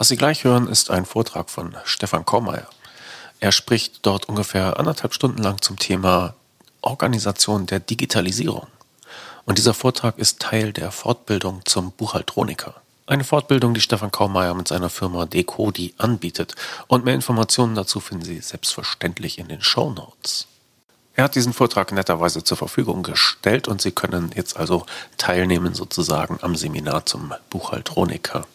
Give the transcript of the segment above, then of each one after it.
Was Sie gleich hören, ist ein Vortrag von Stefan Kormeier. Er spricht dort ungefähr anderthalb Stunden lang zum Thema Organisation der Digitalisierung. Und dieser Vortrag ist Teil der Fortbildung zum Buchhaltroniker. Eine Fortbildung, die Stefan Kaumeier mit seiner Firma Decodi anbietet. Und mehr Informationen dazu finden Sie selbstverständlich in den Show Notes. Er hat diesen Vortrag netterweise zur Verfügung gestellt und Sie können jetzt also teilnehmen sozusagen am Seminar zum Buchhaltroniker.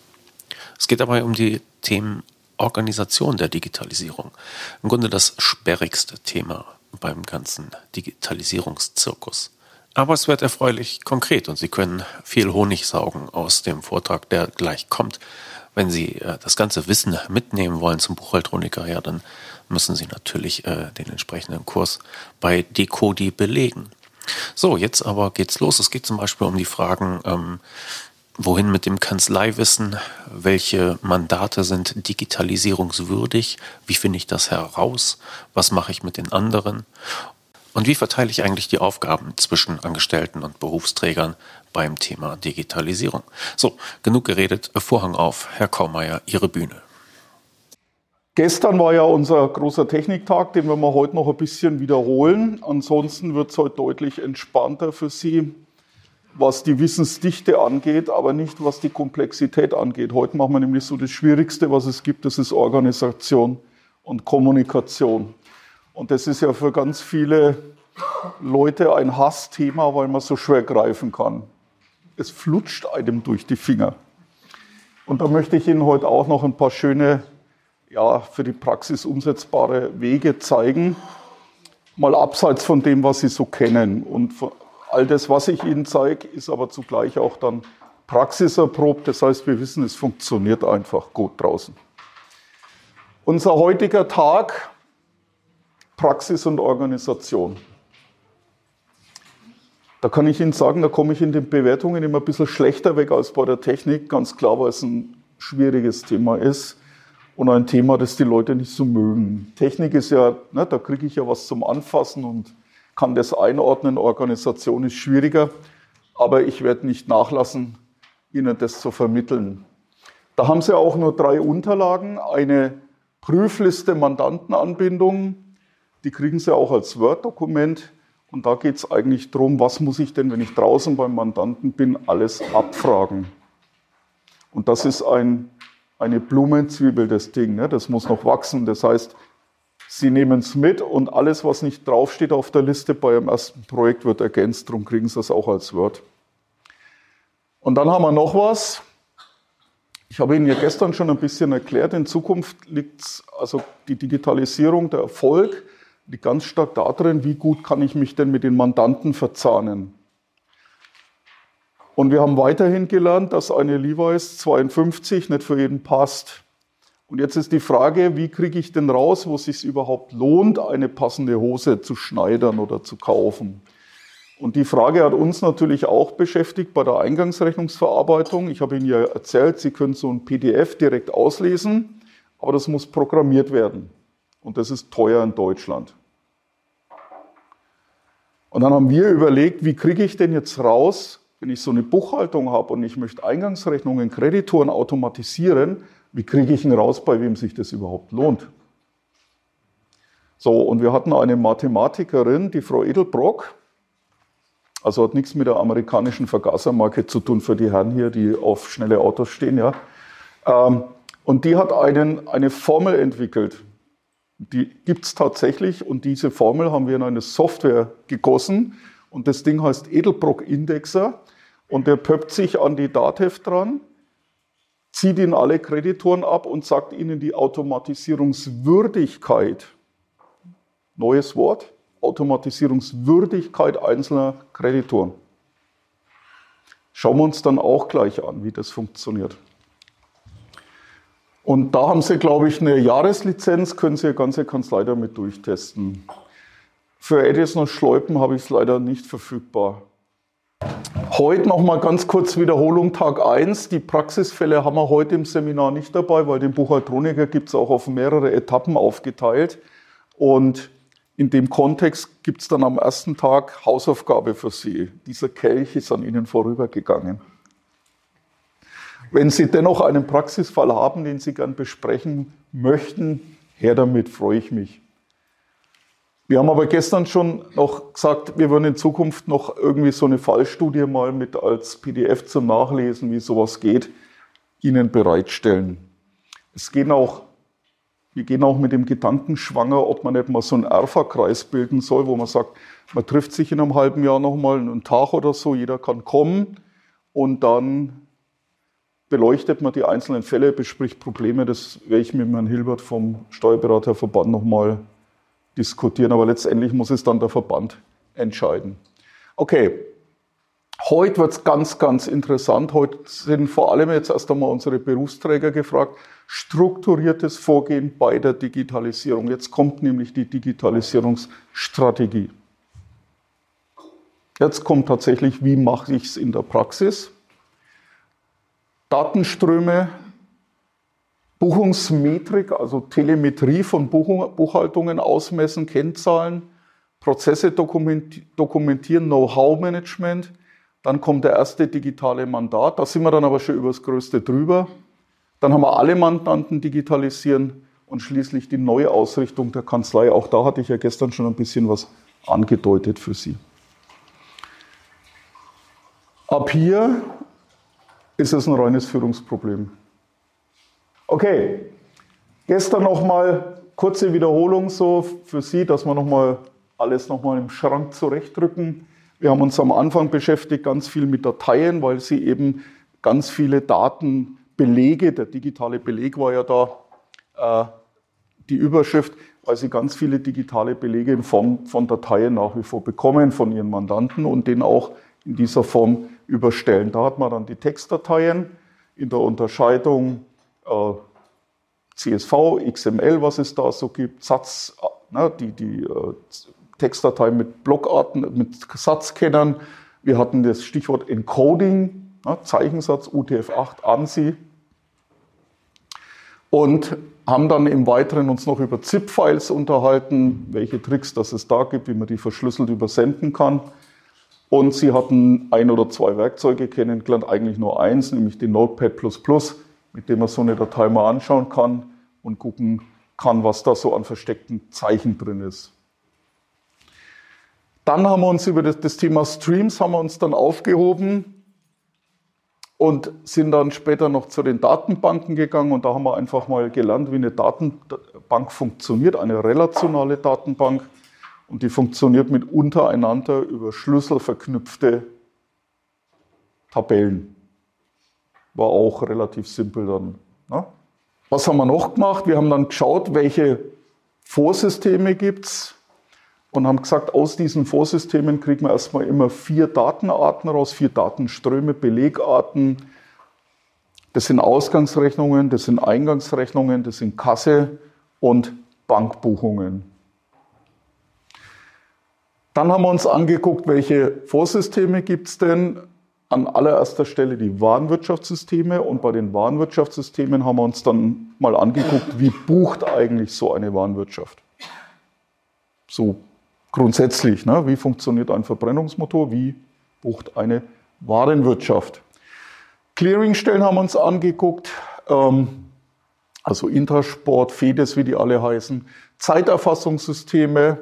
Es geht dabei um die Themen Organisation der Digitalisierung. Im Grunde das sperrigste Thema beim ganzen Digitalisierungszirkus. Aber es wird erfreulich konkret und Sie können viel Honig saugen aus dem Vortrag, der gleich kommt. Wenn Sie äh, das ganze Wissen mitnehmen wollen zum Buchhaltroniker, ja, dann müssen Sie natürlich äh, den entsprechenden Kurs bei Decodi belegen. So, jetzt aber geht's los. Es geht zum Beispiel um die Fragen, ähm, wohin mit dem Kanzleiwissen, welche Mandate sind digitalisierungswürdig, wie finde ich das heraus, was mache ich mit den anderen und wie verteile ich eigentlich die Aufgaben zwischen Angestellten und Berufsträgern beim Thema Digitalisierung? So, genug geredet. Vorhang auf. Herr Kaumeier, Ihre Bühne. Gestern war ja unser großer Techniktag, den wir heute noch ein bisschen wiederholen. Ansonsten wird es heute deutlich entspannter für Sie, was die Wissensdichte angeht, aber nicht was die Komplexität angeht. Heute machen wir nämlich so das Schwierigste, was es gibt, das ist Organisation und Kommunikation. Und das ist ja für ganz viele Leute ein Hassthema, weil man so schwer greifen kann. Es flutscht einem durch die Finger. Und da möchte ich Ihnen heute auch noch ein paar schöne, ja, für die Praxis umsetzbare Wege zeigen. Mal abseits von dem, was Sie so kennen. Und all das, was ich Ihnen zeige, ist aber zugleich auch dann praxiserprobt. Das heißt, wir wissen, es funktioniert einfach gut draußen. Unser heutiger Tag Praxis und Organisation. Da kann ich Ihnen sagen, da komme ich in den Bewertungen immer ein bisschen schlechter weg als bei der Technik, ganz klar, weil es ein schwieriges Thema ist und ein Thema, das die Leute nicht so mögen. Technik ist ja, ne, da kriege ich ja was zum Anfassen und kann das einordnen. Organisation ist schwieriger, aber ich werde nicht nachlassen, Ihnen das zu vermitteln. Da haben Sie auch nur drei Unterlagen, eine Prüfliste Mandantenanbindung, die kriegen Sie auch als Word-Dokument. Und da geht es eigentlich darum, was muss ich denn, wenn ich draußen beim Mandanten bin, alles abfragen. Und das ist ein, eine Blumenzwiebel, das Ding. Ne? Das muss noch wachsen. Das heißt, Sie nehmen es mit und alles, was nicht draufsteht auf der Liste bei Ihrem ersten Projekt, wird ergänzt. Darum kriegen Sie das auch als Word. Und dann haben wir noch was. Ich habe Ihnen ja gestern schon ein bisschen erklärt, in Zukunft liegt also die Digitalisierung, der Erfolg liegt ganz stark darin, wie gut kann ich mich denn mit den Mandanten verzahnen. Und wir haben weiterhin gelernt, dass eine Levi's 52 nicht für jeden passt. Und jetzt ist die Frage, wie kriege ich denn raus, wo es sich überhaupt lohnt, eine passende Hose zu schneidern oder zu kaufen? Und die Frage hat uns natürlich auch beschäftigt bei der Eingangsrechnungsverarbeitung. Ich habe Ihnen ja erzählt, Sie können so ein PDF direkt auslesen, aber das muss programmiert werden und das ist teuer in Deutschland. Und dann haben wir überlegt, wie kriege ich denn jetzt raus, wenn ich so eine Buchhaltung habe und ich möchte Eingangsrechnungen, Kreditoren automatisieren, wie kriege ich ihn raus, bei wem sich das überhaupt lohnt? So, und wir hatten eine Mathematikerin, die Frau Edelbrock, also hat nichts mit der amerikanischen Vergasermarke zu tun für die Herren hier, die auf schnelle Autos stehen, ja. Ähm, und die hat einen, eine Formel entwickelt. Die gibt es tatsächlich und diese Formel haben wir in eine Software gegossen und das Ding heißt Edelbrock-Indexer und der pöppt sich an die Datev dran, zieht ihnen alle Kreditoren ab und sagt ihnen die Automatisierungswürdigkeit, neues Wort, Automatisierungswürdigkeit einzelner Kreditoren. Schauen wir uns dann auch gleich an, wie das funktioniert. Und da haben Sie, glaube ich, eine Jahreslizenz, können Sie Ihre ganze Kanzlei damit durchtesten. Für Edison und Schleupen habe ich es leider nicht verfügbar. Heute nochmal ganz kurz Wiederholung Tag 1. Die Praxisfälle haben wir heute im Seminar nicht dabei, weil den Buchhaltroniker gibt es auch auf mehrere Etappen aufgeteilt. Und in dem Kontext gibt es dann am ersten Tag Hausaufgabe für Sie. Dieser Kelch ist an Ihnen vorübergegangen. Wenn Sie dennoch einen Praxisfall haben, den Sie gern besprechen möchten, her damit, freue ich mich. Wir haben aber gestern schon noch gesagt, wir würden in Zukunft noch irgendwie so eine Fallstudie mal mit als PDF zum Nachlesen, wie sowas geht, Ihnen bereitstellen. Es gehen auch, wir gehen auch mit dem Gedanken schwanger, ob man nicht mal so einen Erfa-Kreis bilden soll, wo man sagt, man trifft sich in einem halben Jahr nochmal einen Tag oder so, jeder kann kommen und dann beleuchtet man die einzelnen Fälle, bespricht Probleme. Das werde ich mit Herrn Hilbert vom Steuerberaterverband nochmal diskutieren, aber letztendlich muss es dann der Verband entscheiden. Okay, heute wird es ganz, ganz interessant. Heute sind vor allem jetzt erst einmal unsere Berufsträger gefragt. Strukturiertes Vorgehen bei der Digitalisierung. Jetzt kommt nämlich die Digitalisierungsstrategie. Jetzt kommt tatsächlich, wie mache ich es in der Praxis? Datenströme Buchungsmetrik, also Telemetrie von Buchhaltungen ausmessen, Kennzahlen, Prozesse dokumentieren, Know-how-Management. Dann kommt der erste digitale Mandat. Da sind wir dann aber schon über das Größte drüber. Dann haben wir alle Mandanten digitalisieren und schließlich die neue Ausrichtung der Kanzlei. Auch da hatte ich ja gestern schon ein bisschen was angedeutet für Sie. Ab hier ist es ein reines Führungsproblem. Okay, gestern nochmal kurze Wiederholung so für Sie, dass wir nochmal alles nochmal im Schrank zurechtdrücken. Wir haben uns am Anfang beschäftigt ganz viel mit Dateien, weil sie eben ganz viele Datenbelege, der digitale Beleg war ja da äh, die Überschrift, weil sie ganz viele digitale Belege in Form von Dateien nach wie vor bekommen von ihren Mandanten und den auch in dieser Form überstellen. Da hat man dann die Textdateien in der Unterscheidung äh, CSV, XML, was es da so gibt, Satz, ne, die, die äh, Textdatei mit Blockarten, mit Satzkennern. Wir hatten das Stichwort Encoding, ne, Zeichensatz UTF-8, ANSI. Und haben dann im Weiteren uns noch über ZIP-Files unterhalten, welche Tricks das es da gibt, wie man die verschlüsselt übersenden kann. Und sie hatten ein oder zwei Werkzeuge kennengelernt, eigentlich nur eins, nämlich den Notepad++, mit dem man so eine Datei mal anschauen kann und gucken kann, was da so an versteckten Zeichen drin ist. Dann haben wir uns über das, Thema Streams haben wir uns dann aufgehoben und sind dann später noch zu den Datenbanken gegangen und da haben wir einfach mal gelernt, wie eine Datenbank funktioniert, eine relationale Datenbank und die funktioniert mit untereinander über Schlüssel verknüpfte Tabellen war auch relativ simpel dann. Ne? Was haben wir noch gemacht? Wir haben dann geschaut, welche Vorsysteme gibt es und haben gesagt, aus diesen Vorsystemen kriegen wir erstmal immer vier Datenarten raus, vier Datenströme, Belegarten. Das sind Ausgangsrechnungen, das sind Eingangsrechnungen, das sind Kasse und Bankbuchungen. Dann haben wir uns angeguckt, welche Vorsysteme gibt es denn an allererster Stelle die Warenwirtschaftssysteme und bei den Warenwirtschaftssystemen haben wir uns dann mal angeguckt, wie bucht eigentlich so eine Warenwirtschaft? So grundsätzlich, ne? wie funktioniert ein Verbrennungsmotor, wie bucht eine Warenwirtschaft? Clearingstellen haben wir uns angeguckt, ähm, also Intersport, FEDES, wie die alle heißen, Zeiterfassungssysteme,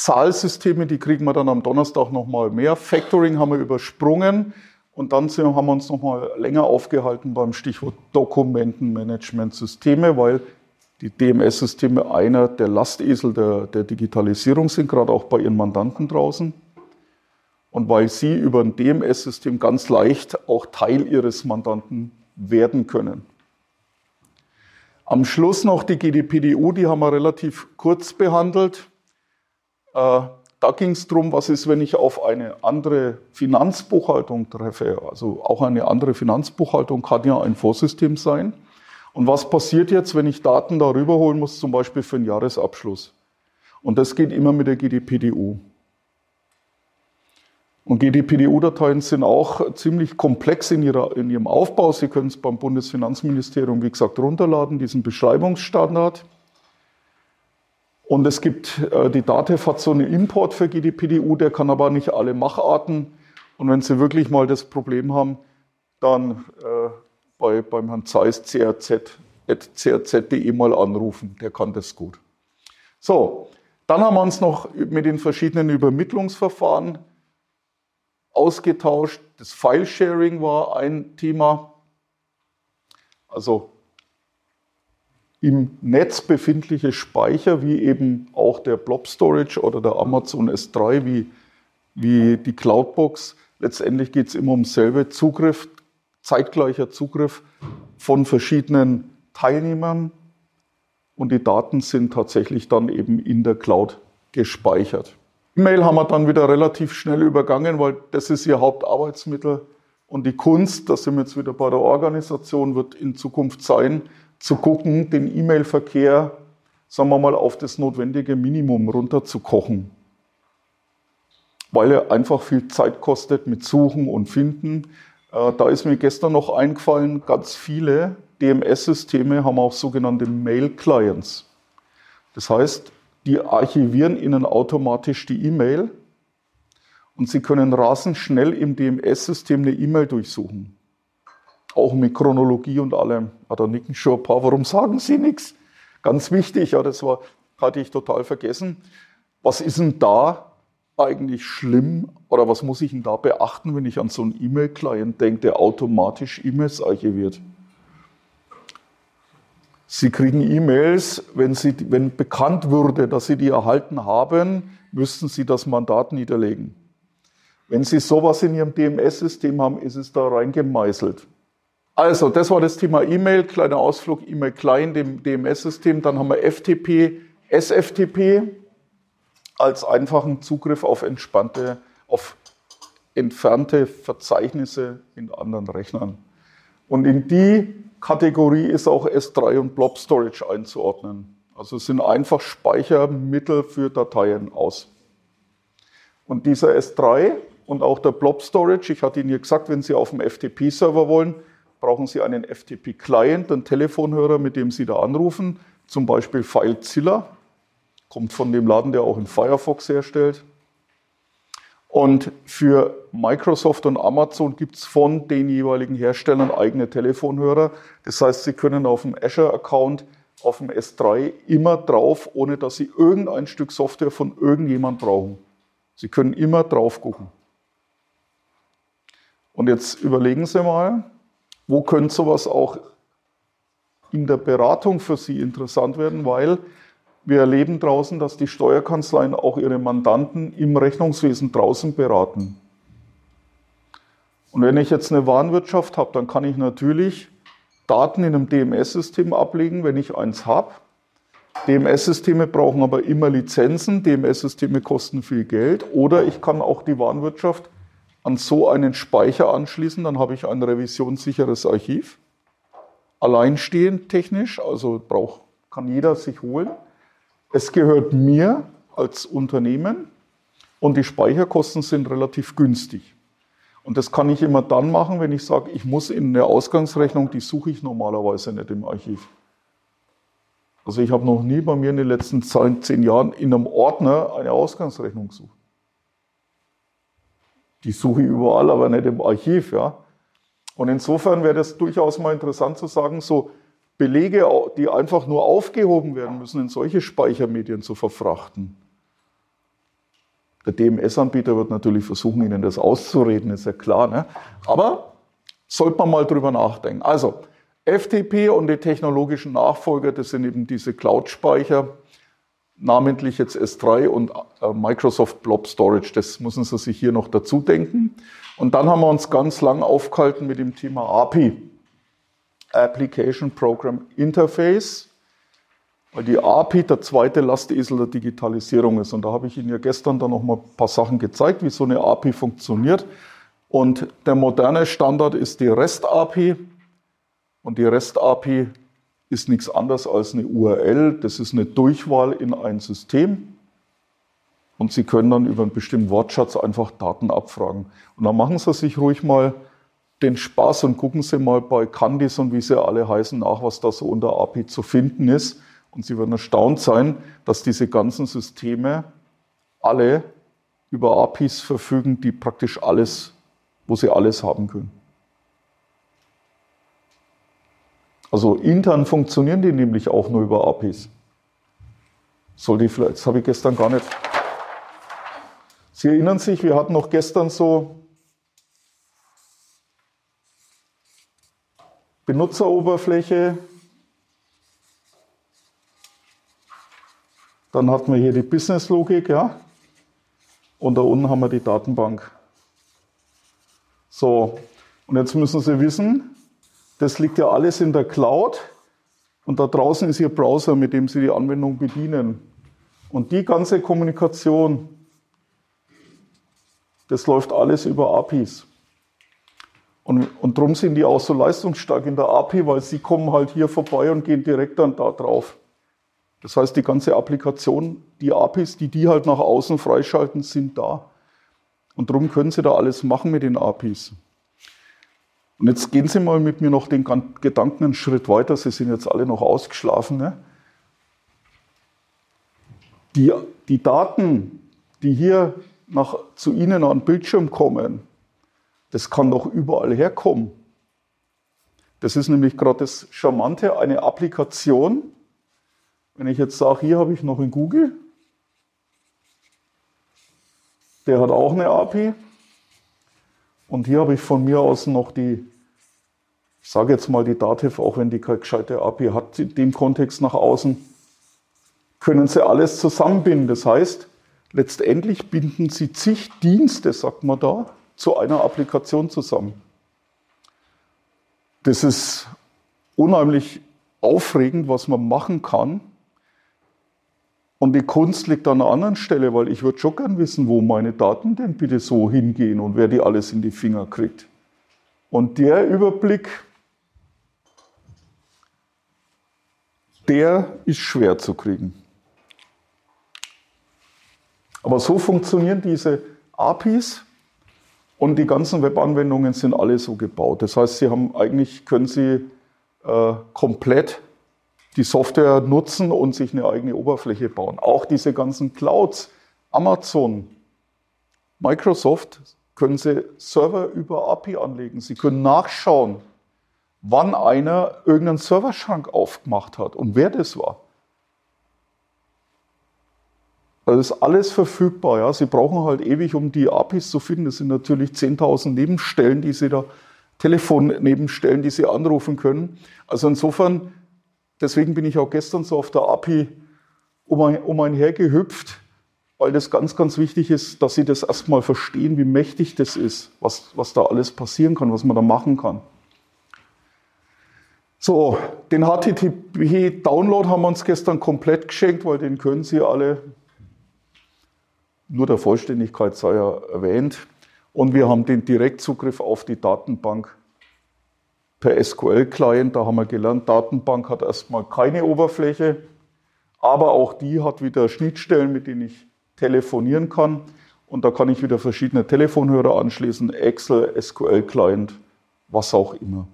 Zahlsysteme, die kriegen wir dann am Donnerstag nochmal mehr. Factoring haben wir übersprungen. Und dann haben wir uns nochmal länger aufgehalten beim Stichwort Dokumentenmanagementsysteme, weil die DMS-Systeme einer der Lastesel der, der Digitalisierung sind, gerade auch bei ihren Mandanten draußen. Und weil sie über ein DMS-System ganz leicht auch Teil ihres Mandanten werden können. Am Schluss noch die GDPDU, die haben wir relativ kurz behandelt. Äh, da ging es darum, was ist, wenn ich auf eine andere Finanzbuchhaltung treffe. Also auch eine andere Finanzbuchhaltung kann ja ein Vorsystem sein. Und was passiert jetzt, wenn ich Daten darüber holen muss, zum Beispiel für einen Jahresabschluss? Und das geht immer mit der GDPDU. Und GDPDU-Dateien sind auch ziemlich komplex in, ihrer, in ihrem Aufbau. Sie können es beim Bundesfinanzministerium, wie gesagt, runterladen, diesen Beschreibungsstandard. Und es gibt, äh, die DATEV hat so einen Import für GDPDU, der kann aber nicht alle Macharten. Und wenn Sie wirklich mal das Problem haben, dann äh, bei, beim Herrn Zeiss crz.crz.de mal anrufen, der kann das gut. So, dann haben wir uns noch mit den verschiedenen Übermittlungsverfahren ausgetauscht. Das File-Sharing war ein Thema. Also im Netz befindliche Speicher, wie eben auch der Blob Storage oder der Amazon S3, wie, wie die Cloudbox. Letztendlich geht es immer um selbe Zugriff, zeitgleicher Zugriff von verschiedenen Teilnehmern und die Daten sind tatsächlich dann eben in der Cloud gespeichert. E-Mail haben wir dann wieder relativ schnell übergangen, weil das ist ihr Hauptarbeitsmittel. Und die Kunst, das sind wir jetzt wieder bei der Organisation, wird in Zukunft sein, zu gucken, den E-Mail-Verkehr, sagen wir mal, auf das notwendige Minimum runterzukochen. Weil er einfach viel Zeit kostet mit Suchen und Finden. Äh, da ist mir gestern noch eingefallen, ganz viele DMS-Systeme haben auch sogenannte Mail-Clients. Das heißt, die archivieren Ihnen automatisch die E-Mail und Sie können rasend schnell im DMS-System eine E-Mail durchsuchen. Auch mit Chronologie und allem. Ja, da nicken schon ein paar. Warum sagen Sie nichts? Ganz wichtig, ja, das war, hatte ich total vergessen. Was ist denn da eigentlich schlimm oder was muss ich denn da beachten, wenn ich an so einen E-Mail-Client denke, der automatisch E-Mails archiviert? Sie kriegen E-Mails, wenn, wenn bekannt würde, dass Sie die erhalten haben, müssten Sie das Mandat niederlegen. Wenn Sie sowas in Ihrem DMS-System haben, ist es da reingemeißelt. Also, das war das Thema E-Mail, kleiner Ausflug, E-Mail klein, dem DMS-System. Dann haben wir FTP, SFTP als einfachen Zugriff auf entspannte, auf entfernte Verzeichnisse in anderen Rechnern. Und in die Kategorie ist auch S3 und Blob Storage einzuordnen. Also es sind einfach Speichermittel für Dateien aus. Und dieser S3 und auch der Blob Storage, ich hatte Ihnen ja gesagt, wenn Sie auf dem FTP-Server wollen, brauchen Sie einen FTP-Client, einen Telefonhörer, mit dem Sie da anrufen, zum Beispiel FileZilla, kommt von dem Laden, der auch in Firefox herstellt. Und für Microsoft und Amazon gibt es von den jeweiligen Herstellern eigene Telefonhörer. Das heißt, Sie können auf dem Azure-Account, auf dem S3 immer drauf, ohne dass Sie irgendein Stück Software von irgendjemand brauchen. Sie können immer drauf gucken. Und jetzt überlegen Sie mal, wo könnte sowas auch in der Beratung für Sie interessant werden, weil wir erleben draußen, dass die Steuerkanzleien auch ihre Mandanten im Rechnungswesen draußen beraten. Und wenn ich jetzt eine Warenwirtschaft habe, dann kann ich natürlich Daten in einem DMS-System ablegen, wenn ich eins habe. DMS-Systeme brauchen aber immer Lizenzen, DMS-Systeme kosten viel Geld. Oder ich kann auch die Warenwirtschaft an so einen Speicher anschließen, dann habe ich ein revisionssicheres Archiv. Alleinstehend technisch, also braucht, kann jeder sich holen. Es gehört mir als Unternehmen und die Speicherkosten sind relativ günstig. Und das kann ich immer dann machen, wenn ich sage, ich muss in der Ausgangsrechnung, die suche ich normalerweise nicht im Archiv. Also ich habe noch nie bei mir in den letzten zehn Jahren in einem Ordner eine Ausgangsrechnung gesucht. Die suche ich überall, aber nicht im Archiv, ja. Und insofern wäre das durchaus mal interessant zu sagen, so Belege, die einfach nur aufgehoben werden müssen, in solche Speichermedien zu verfrachten. Der DMS-Anbieter wird natürlich versuchen, Ihnen das auszureden, ist ja klar. Ne? Aber sollte man mal drüber nachdenken. Also, FTP und die technologischen Nachfolger, das sind eben diese Cloud-Speicher, namentlich jetzt S3 und äh, Microsoft Blob Storage. Das müssen Sie sich hier noch dazu denken. Und dann haben wir uns ganz lang aufgehalten mit dem Thema API. Application Program Interface, weil die API der zweite Lastesel der Digitalisierung ist. Und da habe ich Ihnen ja gestern dann noch mal ein paar Sachen gezeigt, wie so eine API funktioniert. Und der moderne Standard ist die REST-API. Und die REST-API ist nichts anderes als eine URL. Das ist eine Durchwahl in ein System. Und Sie können dann über einen bestimmten Wortschatz einfach Daten abfragen. Und dann machen Sie sich ruhig mal den Spaß und gucken Sie mal bei Candice und wie sie alle heißen nach, was da so unter API zu finden ist. Und Sie werden erstaunt sein, dass diese ganzen Systeme alle über APIs verfügen, die praktisch alles, wo sie alles haben können. Also intern funktionieren die nämlich auch nur über APIs. Soll die vielleicht, das habe ich gestern gar nicht. Sie erinnern sich, wir hatten noch gestern so Benutzeroberfläche. Dann hatten wir hier die Business-Logik, ja. Und da unten haben wir die Datenbank. So, und jetzt müssen Sie wissen, das liegt ja alles in der Cloud und da draußen ist Ihr Browser, mit dem Sie die Anwendung bedienen. Und die ganze Kommunikation, das läuft alles über APIs. Und, und darum sind die auch so leistungsstark in der API, weil sie kommen halt hier vorbei und gehen direkt dann da drauf. Das heißt, die ganze Applikation, die APIs, die die halt nach außen freischalten, sind da. Und darum können sie da alles machen mit den APIs. Und jetzt gehen Sie mal mit mir noch den Gedanken einen Schritt weiter. Sie sind jetzt alle noch ausgeschlafen. Ne? Die, die Daten, die hier nach, zu Ihnen an den Bildschirm kommen, das kann doch überall herkommen. Das ist nämlich gerade das Charmante, eine Applikation. Wenn ich jetzt sage, hier habe ich noch einen Google, der hat auch eine API. Und hier habe ich von mir aus noch die, sage jetzt mal die Dativ, auch wenn die keine gescheite API hat, in dem Kontext nach außen, können Sie alles zusammenbinden. Das heißt, letztendlich binden Sie zig Dienste, sagt man da, zu einer Applikation zusammen. Das ist unheimlich aufregend, was man machen kann. Und die Kunst liegt an einer anderen Stelle, weil ich würde schon gern wissen, wo meine Daten denn bitte so hingehen und wer die alles in die Finger kriegt. Und der Überblick, der ist schwer zu kriegen. Aber so funktionieren diese APIs und die ganzen Webanwendungen sind alle so gebaut. Das heißt, Sie haben eigentlich können Sie äh, komplett die Software nutzen und sich eine eigene Oberfläche bauen. Auch diese ganzen Clouds, Amazon, Microsoft, können Sie Server über API anlegen. Sie können nachschauen, wann einer irgendeinen Serverschrank aufgemacht hat und wer das war. Das ist alles verfügbar. Ja. Sie brauchen halt ewig, um die APIs zu finden. Das sind natürlich 10.000 Nebenstellen, die Sie da, Telefonnebenstellen, die Sie anrufen können. Also insofern Deswegen bin ich auch gestern so auf der API um, ein, um einher gehüpft, weil das ganz, ganz wichtig ist, dass Sie das erstmal verstehen, wie mächtig das ist, was, was da alles passieren kann, was man da machen kann. So, den HTTP-Download haben wir uns gestern komplett geschenkt, weil den können Sie alle, nur der Vollständigkeit sei ja erwähnt. Und wir haben den Direktzugriff auf die Datenbank per SQL-Client. Da haben wir gelernt, Datenbank hat erstmal keine Oberfläche, aber auch die hat wieder Schnittstellen, mit denen ich telefonieren kann. Und da kann ich wieder verschiedene Telefonhörer anschließen, Excel, SQL-Client, was auch immer.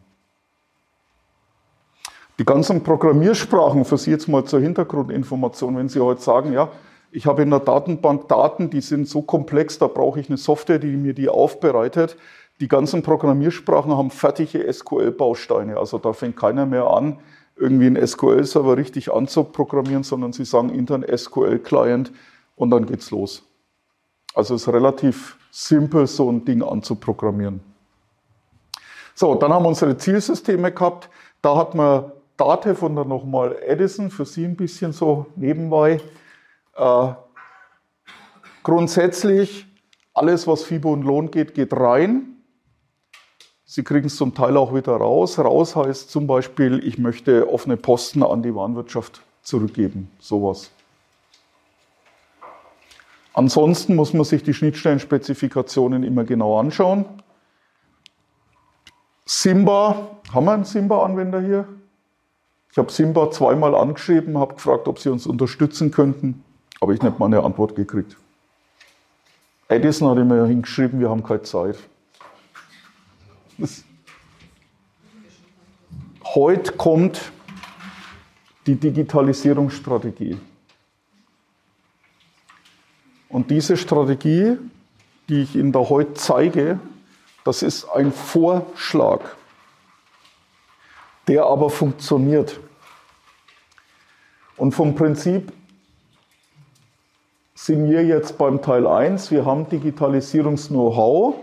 Die ganzen Programmiersprachen, für Sie jetzt mal zur Hintergrundinformation, wenn Sie heute sagen, ja, ich habe in der Datenbank Daten, die sind so komplex, da brauche ich eine Software, die mir die aufbereitet, die ganzen Programmiersprachen haben fertige SQL-Bausteine. Also da fängt keiner mehr an, irgendwie einen SQL-Server richtig anzuprogrammieren, sondern sie sagen intern SQL-Client und dann geht's los. Also es ist relativ simpel, so ein Ding anzuprogrammieren. So, dann haben wir unsere Zielsysteme gehabt. Da hat man Datev und dann nochmal Edison, für Sie ein bisschen so nebenbei. Äh, grundsätzlich, alles, was FIBO und Lohn geht, geht rein. Sie kriegen es zum Teil auch wieder raus. Raus heißt zum Beispiel, ich möchte offene Posten an die Warenwirtschaft zurückgeben. Sowas. Ansonsten muss man sich die Schnittstellenspezifikationen immer genau anschauen. Simba, haben wir einen Simba-Anwender hier? Ich habe Simba zweimal angeschrieben, habe gefragt, ob sie uns unterstützen könnten, aber ich nicht mal eine Antwort gekriegt. Edison hat immer hingeschrieben, wir haben keine Zeit. Heute kommt die Digitalisierungsstrategie. Und diese Strategie, die ich Ihnen da heute zeige, das ist ein Vorschlag. Der aber funktioniert. Und vom Prinzip sind wir jetzt beim Teil 1. Wir haben Digitalisierungs-Know-how.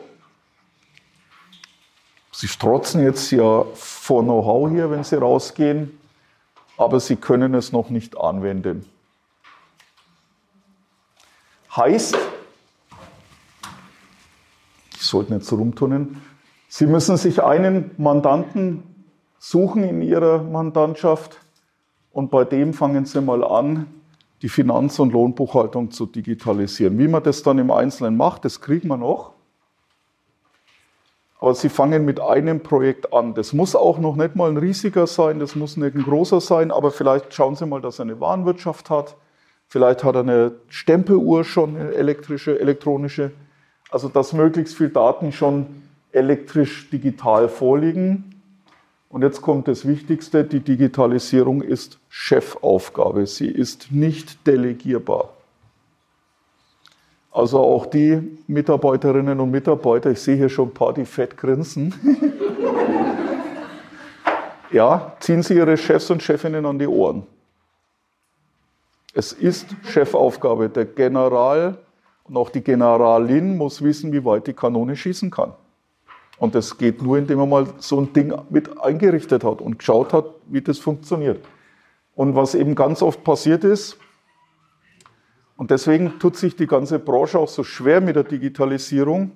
Sie strotzen jetzt ja vor Know-how hier, wenn Sie rausgehen, aber Sie können es noch nicht anwenden. Heißt, ich sollte nicht so rumtunen, Sie müssen sich einen Mandanten suchen in Ihrer Mandantschaft und bei dem fangen Sie mal an, die Finanz- und Lohnbuchhaltung zu digitalisieren. Wie man das dann im Einzelnen macht, das kriegen wir noch. Aber Sie fangen mit einem Projekt an. Das muss auch noch nicht mal ein riesiger sein, das muss nicht ein großer sein, aber vielleicht schauen Sie mal, dass er eine Warenwirtschaft hat. Vielleicht hat er eine Stempeluhr schon, eine elektrische, elektronische. Also, dass möglichst viel Daten schon elektrisch digital vorliegen. Und jetzt kommt das Wichtigste, die Digitalisierung ist Chefaufgabe. Sie ist nicht delegierbar. Also auch die Mitarbeiterinnen und Mitarbeiter, ich sehe hier schon ein paar, die fett grinsen. ja, ziehen Sie Ihre Chefs und Chefinnen an die Ohren. Es ist Chefaufgabe. Der General und auch die Generalin muss wissen, wie weit die Kanone schießen kann. Und das geht nur, indem man mal so ein Ding mit eingerichtet hat und geschaut hat, wie das funktioniert. Und was eben ganz oft passiert ist, und deswegen tut sich die ganze Branche auch so schwer mit der Digitalisierung,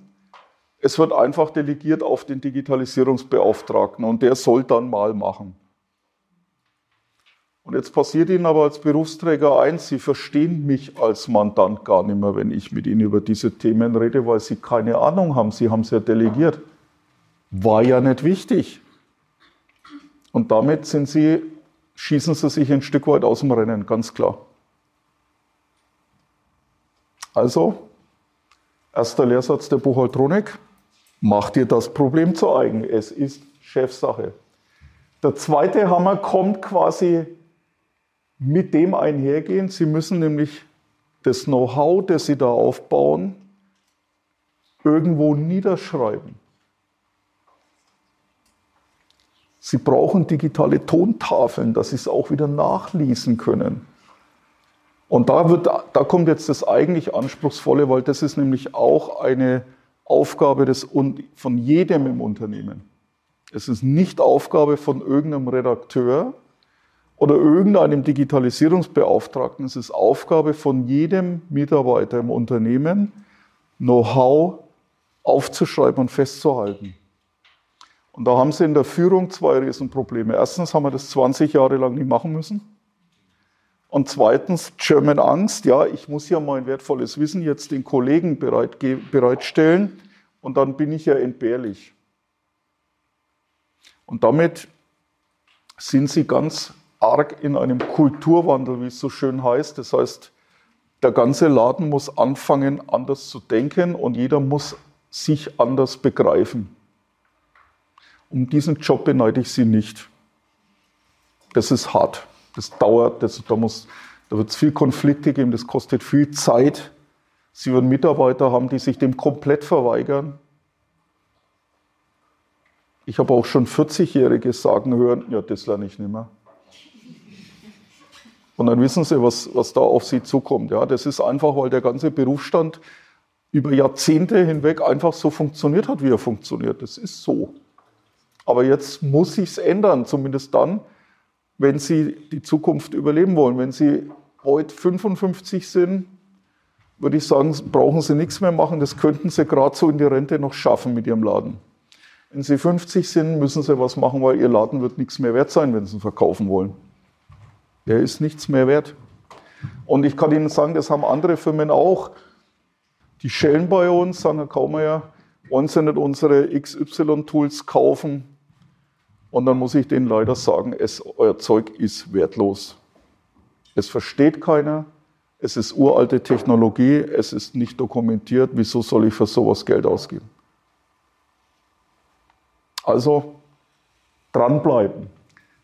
es wird einfach delegiert auf den Digitalisierungsbeauftragten und der soll dann mal machen. Und jetzt passiert Ihnen aber als Berufsträger eins, Sie verstehen mich als Mandant gar nicht mehr, wenn ich mit Ihnen über diese Themen rede, weil Sie keine Ahnung haben. Sie haben es ja delegiert war ja nicht wichtig. Und damit sind sie, schießen sie sich ein Stück weit aus dem Rennen, ganz klar. Also, erster Lehrsatz der Buchhaltronik, mach dir das Problem zu eigen. Es ist Chefsache. Der zweite Hammer kommt quasi mit dem einhergehen. Sie müssen nämlich das Know-how, das Sie da aufbauen, irgendwo niederschreiben. Sie brauchen digitale Tontafeln, dass Sie es auch wieder nachlesen können. Und da, wird, da kommt jetzt das eigentlich Anspruchsvolle, weil das ist nämlich auch eine Aufgabe des, von jedem im Unternehmen. Es ist nicht Aufgabe von irgendeinem Redakteur oder irgendeinem Digitalisierungsbeauftragten. Es ist Aufgabe von jedem Mitarbeiter im Unternehmen, Know-how aufzuschreiben und festzuhalten. Und da haben sie in der Führung zwei Riesenprobleme. Erstens haben wir das 20 Jahre lang nicht machen müssen. Und zweitens German Angst. Ja, ich muss ja mein wertvolles Wissen jetzt den Kollegen bereit, bereitstellen und dann bin ich ja entbehrlich. Und damit sind sie ganz arg in einem Kulturwandel, wie es so schön heißt. Das heißt, der ganze Laden muss anfangen, anders zu denken und jeder muss sich anders begreifen. Um diesen Job beneide ich Sie nicht. Das ist hart. Das dauert, das, da, da wird es viel Konflikte geben, das kostet viel Zeit. Sie werden Mitarbeiter haben, die sich dem komplett verweigern. Ich habe auch schon 40-Jährige sagen hören, ja, das lerne ich nicht mehr. Und dann wissen Sie, was, was da auf Sie zukommt. Ja, das ist einfach, weil der ganze Berufsstand über Jahrzehnte hinweg einfach so funktioniert hat, wie er funktioniert. Das ist so. Aber jetzt muss sich's ändern, zumindest dann, wenn Sie die Zukunft überleben wollen. Wenn Sie heute 55 sind, würde ich sagen, brauchen Sie nichts mehr machen. Das könnten Sie gerade so in die Rente noch schaffen mit Ihrem Laden. Wenn Sie 50 sind, müssen Sie was machen, weil Ihr Laden wird nichts mehr wert sein, wenn Sie ihn verkaufen wollen. Der ist nichts mehr wert. Und ich kann Ihnen sagen, das haben andere Firmen auch. Die schellen bei uns, sagen Herr Kaumeier, wollen Sie nicht unsere XY-Tools kaufen? Und dann muss ich denen leider sagen, es, euer Zeug ist wertlos. Es versteht keiner, es ist uralte Technologie, es ist nicht dokumentiert, wieso soll ich für sowas Geld ausgeben? Also dranbleiben.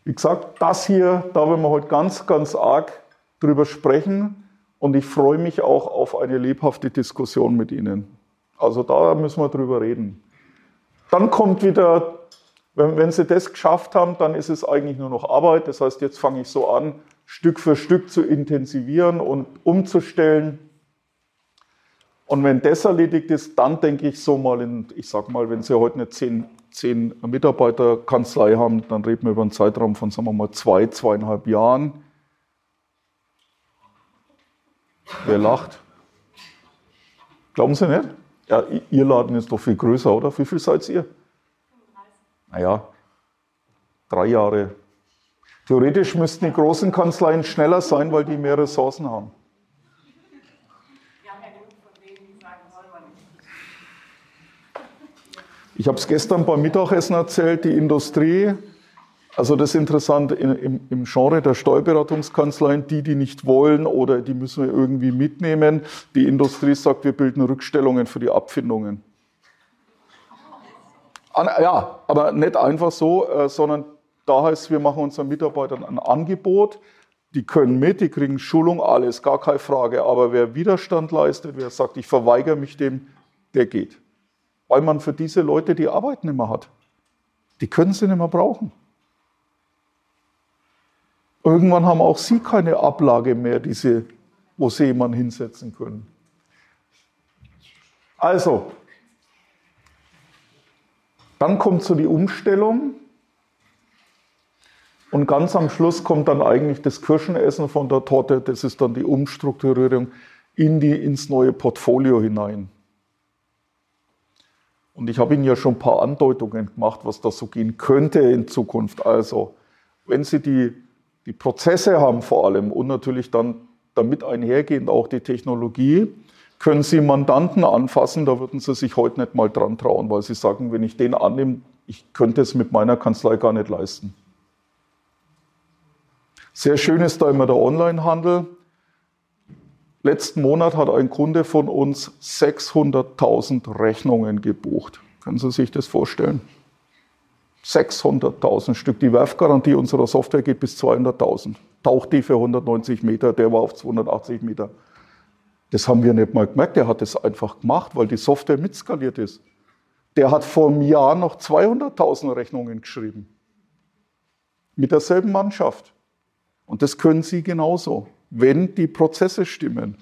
Wie gesagt, das hier, da werden wir heute ganz, ganz arg drüber sprechen und ich freue mich auch auf eine lebhafte Diskussion mit Ihnen. Also da müssen wir drüber reden. Dann kommt wieder Wenn, wenn Sie das geschafft haben, dann ist es eigentlich nur noch Arbeit. Das heißt, jetzt fange ich so an, Stück für Stück zu intensivieren und umzustellen. Und wenn das erledigt ist, dann denke ich so mal in, ich sag mal, wenn Sie heute eine zehn, zehn Mitarbeiterkanzlei haben, dann reden wir über einen Zeitraum von, sagen wir mal, zwei, zweieinhalb Jahren. Wer lacht? Glauben Sie nicht? Ja, Ihr Laden ist doch viel größer, oder? Wie viel seid ihr? Naja, drei Jahre. Theoretisch müssten die großen Kanzleien schneller sein, weil die mehr Ressourcen haben. Ich habe es gestern beim Mittagessen erzählt, die Industrie, also das ist interessant im, im Genre der Steuerberatungskanzleien, die, die nicht wollen oder die müssen wir irgendwie mitnehmen. Die Industrie sagt, wir bilden Rückstellungen für die Abfindungen. Ja, aber nicht einfach so, äh, sondern da heißt, wir machen unseren Mitarbeitern ein Angebot. Die können mit, die kriegen Schulung, alles, gar keine Frage. Aber wer Widerstand leistet, wer sagt, ich verweigere mich dem, der geht. Weil man für diese Leute die Arbeit nicht mehr hat. Die können sie nicht mehr brauchen. Irgendwann haben auch sie keine Ablage mehr, diese, wo sie jemanden hinsetzen können. Also, dann kommt so die Umstellung. Und ganz am Schluss kommt dann eigentlich das Kirschenessen von der Torte. Das ist dann die Umstrukturierung in die, ins neue Portfolio hinein. Und ich habe Ihnen ja schon ein paar Andeutungen gemacht, was da so gehen könnte in Zukunft. Also, wenn Sie die, die Prozesse haben vor allem und natürlich dann damit einhergehend auch die Technologie, können Sie Mandanten anfassen, da würden Sie sich heute nicht mal dran trauen, weil Sie sagen, wenn ich den annehme, ich könnte es mit meiner Kanzlei gar nicht leisten. Sehr schön ist da immer der Onlinehandel. Letzten Monat hat ein Kunde von uns 600.000 Rechnungen gebucht. Können Sie sich das vorstellen? 600.000 Stück. Die Werfgarantie unserer Software geht bis 200.000. Taucht die für 190 Meter, der war auf 280 Meter. Das haben wir nicht mal gemerkt. Der hat es einfach gemacht, weil die Software mitskaliert ist. Der hat vor einem Jahr noch 200.000 Rechnungen geschrieben. Mit derselben Mannschaft. Und das können Sie genauso, wenn die Prozesse stimmen.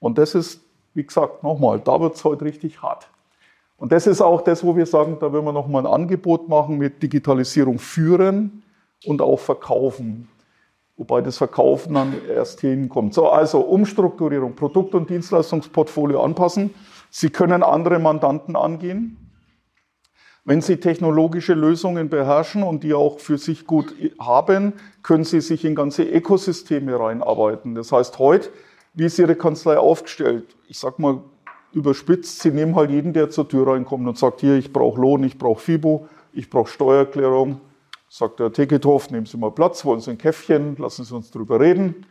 Und das ist, wie gesagt, nochmal, da wird es heute richtig hart. Und das ist auch das, wo wir sagen, da werden wir nochmal ein Angebot machen mit Digitalisierung führen und auch verkaufen wobei das Verkaufen dann erst hinkommt. So, also Umstrukturierung, Produkt- und Dienstleistungsportfolio anpassen. Sie können andere Mandanten angehen. Wenn Sie technologische Lösungen beherrschen und die auch für sich gut haben, können Sie sich in ganze Ökosysteme reinarbeiten. Das heißt, heute, wie ist Ihre Kanzlei aufgestellt? Ich sag mal überspitzt, Sie nehmen halt jeden, der zur Tür reinkommt und sagt, hier, ich brauche Lohn, ich brauche FIBO, ich brauche Steuererklärung, sagt der Tekethof, nehmen Sie mal Platz, wollen Sie ein Käffchen, lassen Sie uns drüber reden.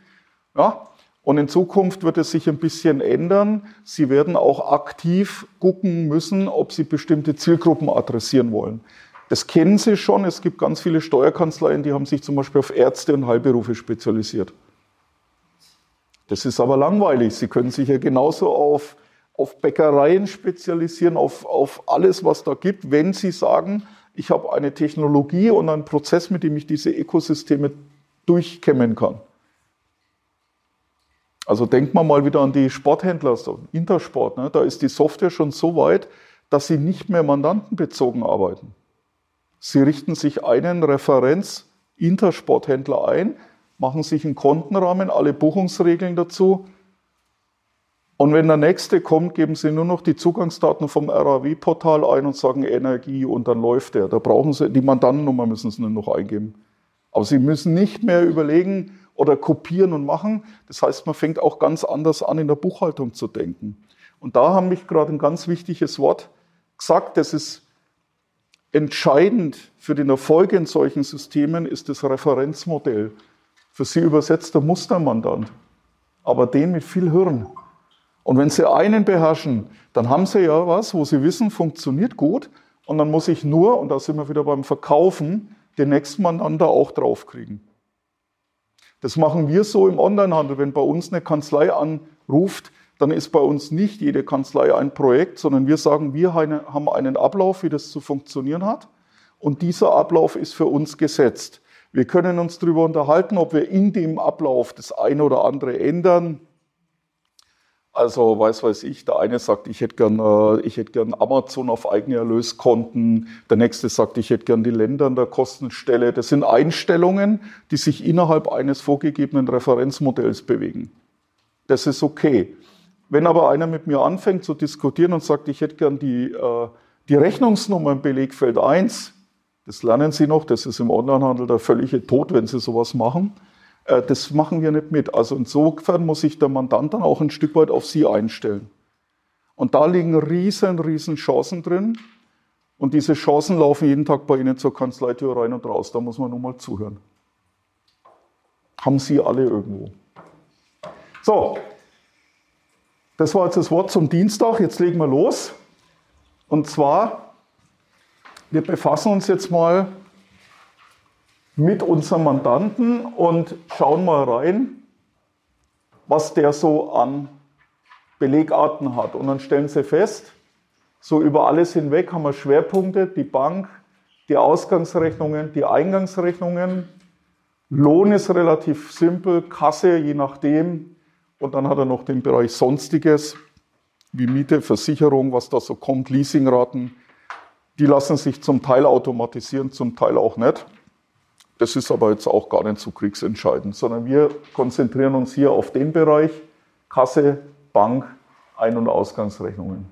Ja? Und in Zukunft wird es sich ein bisschen ändern. Sie werden auch aktiv gucken müssen, ob Sie bestimmte Zielgruppen adressieren wollen. Das kennen Sie schon. Es gibt ganz viele Steuerkanzleien, die haben sich zum Beispiel auf Ärzte und Heilberufe spezialisiert. Das ist aber langweilig. Sie können sich ja genauso auf, auf Bäckereien spezialisieren, auf, auf alles, was da gibt, wenn Sie sagen, ich habe eine Technologie und einen Prozess, mit dem ich diese Ökosysteme durchkämmen kann. Also denkt man mal wieder an die Sporthändler, so Intersport. Ne? Da ist die Software schon so weit, dass sie nicht mehr mandantenbezogen arbeiten. Sie richten sich einen Referenz-Intersporthändler ein, machen sich einen Kontenrahmen, alle Buchungsregeln dazu und wenn der nächste kommt, geben Sie nur noch die Zugangsdaten vom RAW-Portal ein und sagen Energie und dann läuft der. Da brauchen Sie, die Mandantennummer müssen Sie nur noch eingeben. Aber Sie müssen nicht mehr überlegen oder kopieren und machen. Das heißt, man fängt auch ganz anders an, in der Buchhaltung zu denken. Und da haben mich gerade ein ganz wichtiges Wort gesagt, das ist entscheidend für den Erfolg in solchen Systemen, ist das Referenzmodell. Für Sie übersetzt der Mustermandant, aber den mit viel Hirn. Und wenn Sie einen beherrschen, dann haben Sie ja was, wo Sie wissen, funktioniert gut. Und dann muss ich nur, und da sind wir wieder beim Verkaufen, den nächsten Mann da auch draufkriegen. Das machen wir so im Onlinehandel. Wenn bei uns eine Kanzlei anruft, dann ist bei uns nicht jede Kanzlei ein Projekt, sondern wir sagen, wir haben einen Ablauf, wie das zu funktionieren hat. Und dieser Ablauf ist für uns gesetzt. Wir können uns darüber unterhalten, ob wir in dem Ablauf das eine oder andere ändern. Also, weiß weiß ich, der eine sagt, ich hätte gern, äh, ich hätte gern Amazon auf eigene Erlöskonten. Der nächste sagt, ich hätte gern die Länder an der Kostenstelle. Das sind Einstellungen, die sich innerhalb eines vorgegebenen Referenzmodells bewegen. Das ist okay. Wenn aber einer mit mir anfängt zu diskutieren und sagt, ich hätte gern die, äh, die Rechnungsnummer im Belegfeld 1, das lernen Sie noch, das ist im Onlinehandel der völlige Tod, wenn Sie sowas machen das machen wir nicht mit. Also insofern muss sich der Mandant dann auch ein Stück weit auf Sie einstellen. Und da liegen riesen, riesen Chancen drin. Und diese Chancen laufen jeden Tag bei Ihnen zur Kanzleitür rein und raus. Da muss man nur mal zuhören. Haben Sie alle irgendwo. So, das war jetzt das Wort zum Dienstag. Jetzt legen wir los. Und zwar, wir befassen uns jetzt mal mit unserem Mandanten und schauen mal rein, was der so an Belegarten hat. Und dann stellen Sie fest, so über alles hinweg haben wir Schwerpunkte, die Bank, die Ausgangsrechnungen, die Eingangsrechnungen. Lohn ist relativ simpel, Kasse je nachdem. Und dann hat er noch den Bereich Sonstiges, wie Miete, Versicherung, was da so kommt, Leasingraten. Die lassen sich zum Teil automatisieren, zum Teil auch nicht. Das ist aber jetzt auch gar nicht so kriegsentscheidend, sondern wir konzentrieren uns hier auf den Bereich Kasse, Bank, Ein- und Ausgangsrechnungen.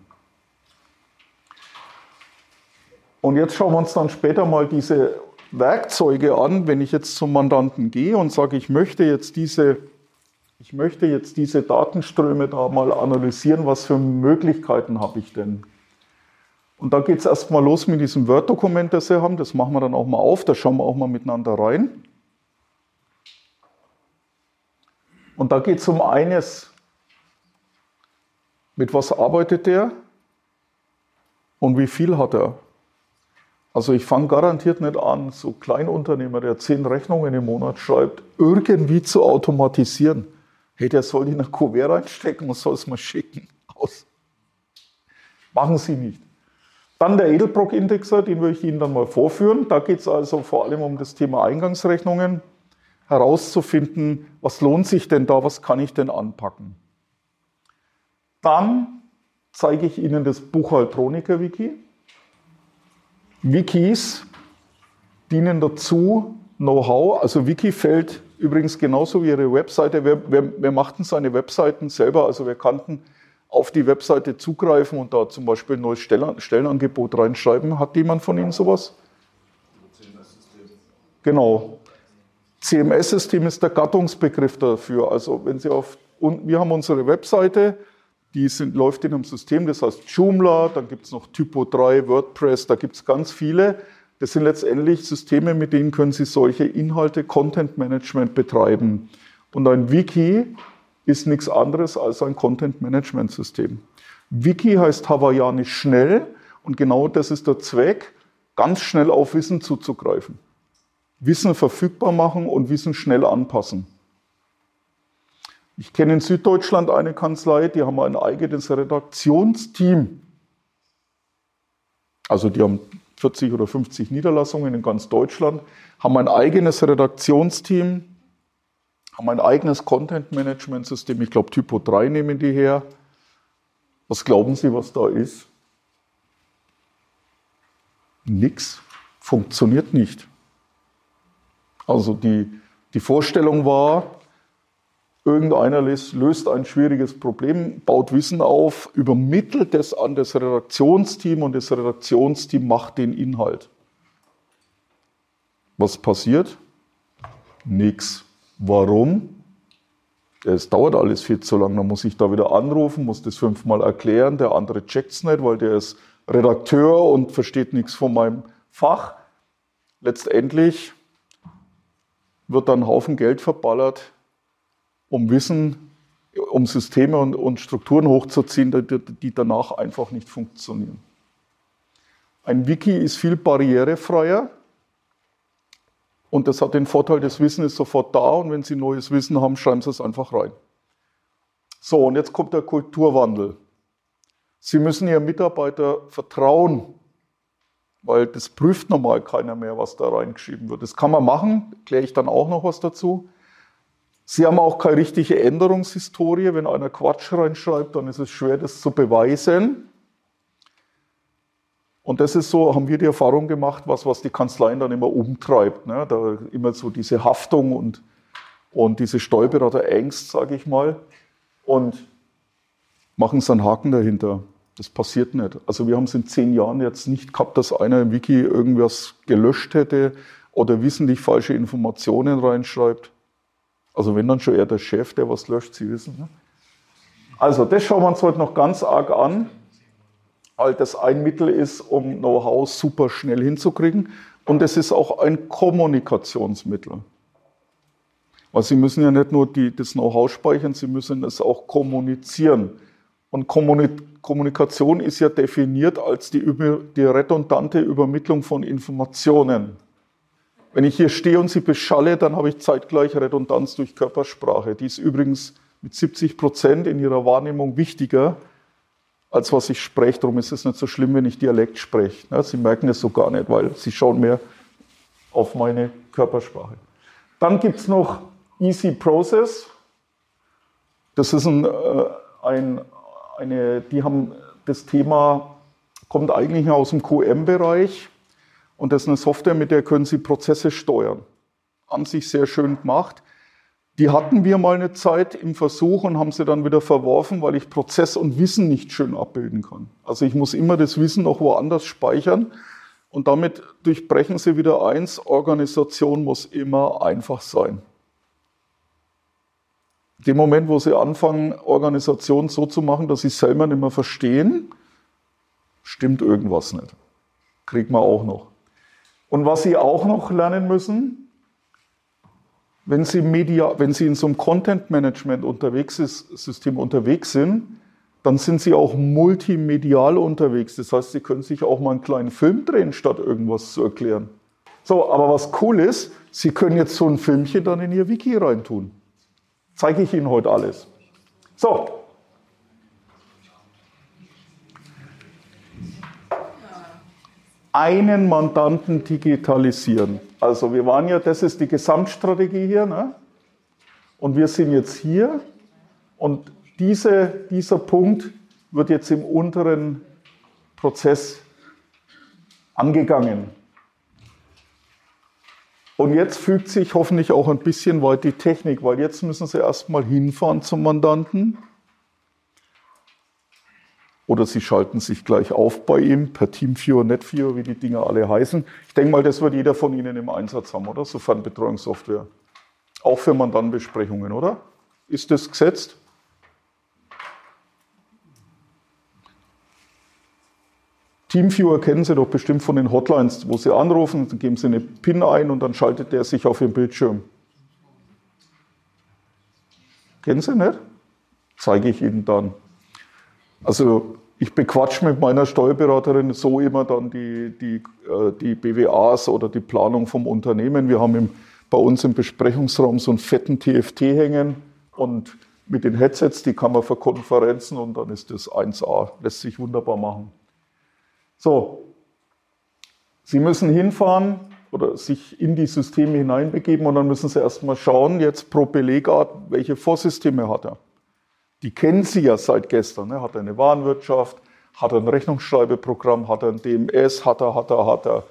Und jetzt schauen wir uns dann später mal diese Werkzeuge an, wenn ich jetzt zum Mandanten gehe und sage, ich möchte jetzt diese, ich möchte jetzt diese Datenströme da mal analysieren, was für Möglichkeiten habe ich denn? Und da geht es erstmal los mit diesem Word-Dokument, das Sie haben. Das machen wir dann auch mal auf, da schauen wir auch mal miteinander rein. Und da geht es um eines. Mit was arbeitet der? Und wie viel hat er? Also ich fange garantiert nicht an, so Kleinunternehmer, der zehn Rechnungen im Monat schreibt, irgendwie zu automatisieren. Hey, der soll die in ein Kuvert reinstecken und soll es mal schicken. Aus. Machen Sie nicht. Dann der Edelbrock-Indexer, den würde ich Ihnen dann mal vorführen. Da geht es also vor allem um das Thema Eingangsrechnungen, herauszufinden, was lohnt sich denn da, was kann ich denn anpacken. Dann zeige ich Ihnen das Buchhaltroniker-Wiki. Wikis dienen dazu, Know-how, also Wiki fällt übrigens genauso wie Ihre Webseite. Wer, wer, wer macht denn seine Webseiten selber? Also wir kannten auf die Webseite zugreifen und da zum Beispiel ein neues Stellenangebot reinschreiben. Hat jemand von Ihnen sowas? Genau. CMS-System ist der Gattungsbegriff dafür. Also wenn Sie auf, und wir haben unsere Webseite, die sind, läuft in einem System, das heißt Joomla, dann gibt es noch Typo 3, WordPress, da gibt es ganz viele. Das sind letztendlich Systeme, mit denen können Sie solche Inhalte, Content Management betreiben. Und ein Wiki ist nichts anderes als ein Content-Management-System. Wiki heißt hawaiianisch schnell und genau das ist der Zweck, ganz schnell auf Wissen zuzugreifen. Wissen verfügbar machen und Wissen schnell anpassen. Ich kenne in Süddeutschland eine Kanzlei, die haben ein eigenes Redaktionsteam. Also die haben 40 oder 50 Niederlassungen in ganz Deutschland, haben ein eigenes Redaktionsteam, haben ein eigenes Content-Management-System. Ich glaube, Typo 3 nehmen die her. Was glauben Sie, was da ist? Nix. Funktioniert nicht. Also die, die Vorstellung war, irgendeiner löst ein schwieriges Problem, baut Wissen auf, übermittelt es an das Redaktionsteam und das Redaktionsteam macht den Inhalt. Was passiert? Nix. Warum? Es dauert alles viel zu lang. Dann muss ich da wieder anrufen, muss das fünfmal erklären. Der andere checkt es nicht, weil der ist Redakteur und versteht nichts von meinem Fach. Letztendlich wird dann ein Haufen Geld verballert, um Wissen, um Systeme und, und Strukturen hochzuziehen, die, die danach einfach nicht funktionieren. Ein Wiki ist viel barrierefreier. Und das hat den Vorteil, das Wissen ist sofort da und wenn Sie neues Wissen haben, schreiben Sie es einfach rein. So, und jetzt kommt der Kulturwandel. Sie müssen Ihrem Mitarbeiter vertrauen. weil das prüft normal keiner mehr, was da reingeschrieben wird. Das kann man machen, kläre ich dann auch noch was dazu. Sie haben auch keine richtige Änderungshistorie. Wenn einer Quatsch reinschreibt, dann ist es schwer, das zu beweisen. Und das ist so, haben wir die Erfahrung gemacht, was, was die Kanzleien dann immer umtreibt. Ne? Da immer so diese Haftung und, und diese Steuerberater-Ängst, sage ich mal. Und machen es einen Haken dahinter. Das passiert nicht. Also wir haben es in zehn Jahren jetzt nicht gehabt, dass einer im Wiki irgendwas gelöscht hätte oder wissentlich falsche Informationen reinschreibt. Also wenn dann schon eher der Chef, der was löscht, Sie wissen. Ne? Also das schauen wir uns heute noch ganz arg an, weil das ein Mittel ist, um Know-how super schnell hinzukriegen. Und es ist auch ein Kommunikationsmittel. Weil Sie müssen ja nicht nur die, das Know-how speichern, Sie müssen es auch kommunizieren. Und Kommunikation ist ja definiert als die, die redundante Übermittlung von Informationen. Wenn ich hier stehe und sie beschalle, dann habe ich zeitgleich Redundanz durch Körpersprache. Die ist übrigens mit 70 Prozent in ihrer Wahrnehmung wichtiger, als was ich spreche. Darum ist es nicht so schlimm, wenn ich Dialekt spreche. Sie merken es so gar nicht, weil sie schauen mehr auf meine Körpersprache. Dann gibt es noch Easy Process. Das ist ein, äh, ein eine, die haben das Thema, kommt eigentlich aus dem QM-Bereich und das ist eine Software, mit der können Sie Prozesse steuern. An sich sehr schön gemacht. Die hatten wir mal eine Zeit im Versuch und haben sie dann wieder verworfen, weil ich Prozess und Wissen nicht schön abbilden kann. Also ich muss immer das Wissen noch woanders speichern und damit durchbrechen sie wieder eins, Organisation muss immer einfach sein dem Moment, wo sie anfangen, Organisationen so zu machen, dass sie es selber nicht mehr verstehen, stimmt irgendwas nicht. Kriegt man auch noch. Und was sie auch noch lernen müssen, wenn sie, Media, wenn sie in so einem Content Management unterwegs ist, System unterwegs sind, dann sind sie auch multimedial unterwegs. Das heißt, sie können sich auch mal einen kleinen Film drehen, statt irgendwas zu erklären. So, aber was cool ist, sie können jetzt so ein Filmchen dann in ihr Wiki reintun. Zeige ich Ihnen heute alles. So. Einen Mandanten digitalisieren. Also wir waren ja, das ist die Gesamtstrategie hier. Ne? Und wir sind jetzt hier. Und diese, dieser Punkt wird jetzt im unteren Prozess angegangen. Und jetzt fügt sich hoffentlich auch ein bisschen weit die Technik, weil jetzt müssen Sie erstmal hinfahren zum Mandanten. Oder Sie schalten sich gleich auf bei ihm per Teamviewer, NetViewer, wie die Dinge alle heißen. Ich denke mal, das wird jeder von Ihnen im Einsatz haben, oder? Sofern Betreuungssoftware. Auch für Mandantenbesprechungen, oder? Ist das gesetzt? Teamviewer kennen Sie doch bestimmt von den Hotlines, wo Sie anrufen, dann geben Sie eine PIN ein und dann schaltet der sich auf Ihren Bildschirm. Kennen Sie nicht? Zeige ich Ihnen dann. Also ich bequatsche mit meiner Steuerberaterin so immer dann die, die, äh, die BWAs oder die Planung vom Unternehmen. Wir haben im, bei uns im Besprechungsraum so einen fetten TFT hängen und mit den Headsets, die kann man verkonferenzen und dann ist das 1A, lässt sich wunderbar machen. So, Sie müssen hinfahren oder sich in die Systeme hineinbegeben und dann müssen Sie erstmal schauen, jetzt pro Belegart, welche Vorsysteme hat er. Die kennen Sie ja seit gestern. Ne? Hat er eine Warenwirtschaft, hat er ein Rechnungsschreibeprogramm, hat er ein DMS, hat er, hat er, hat er.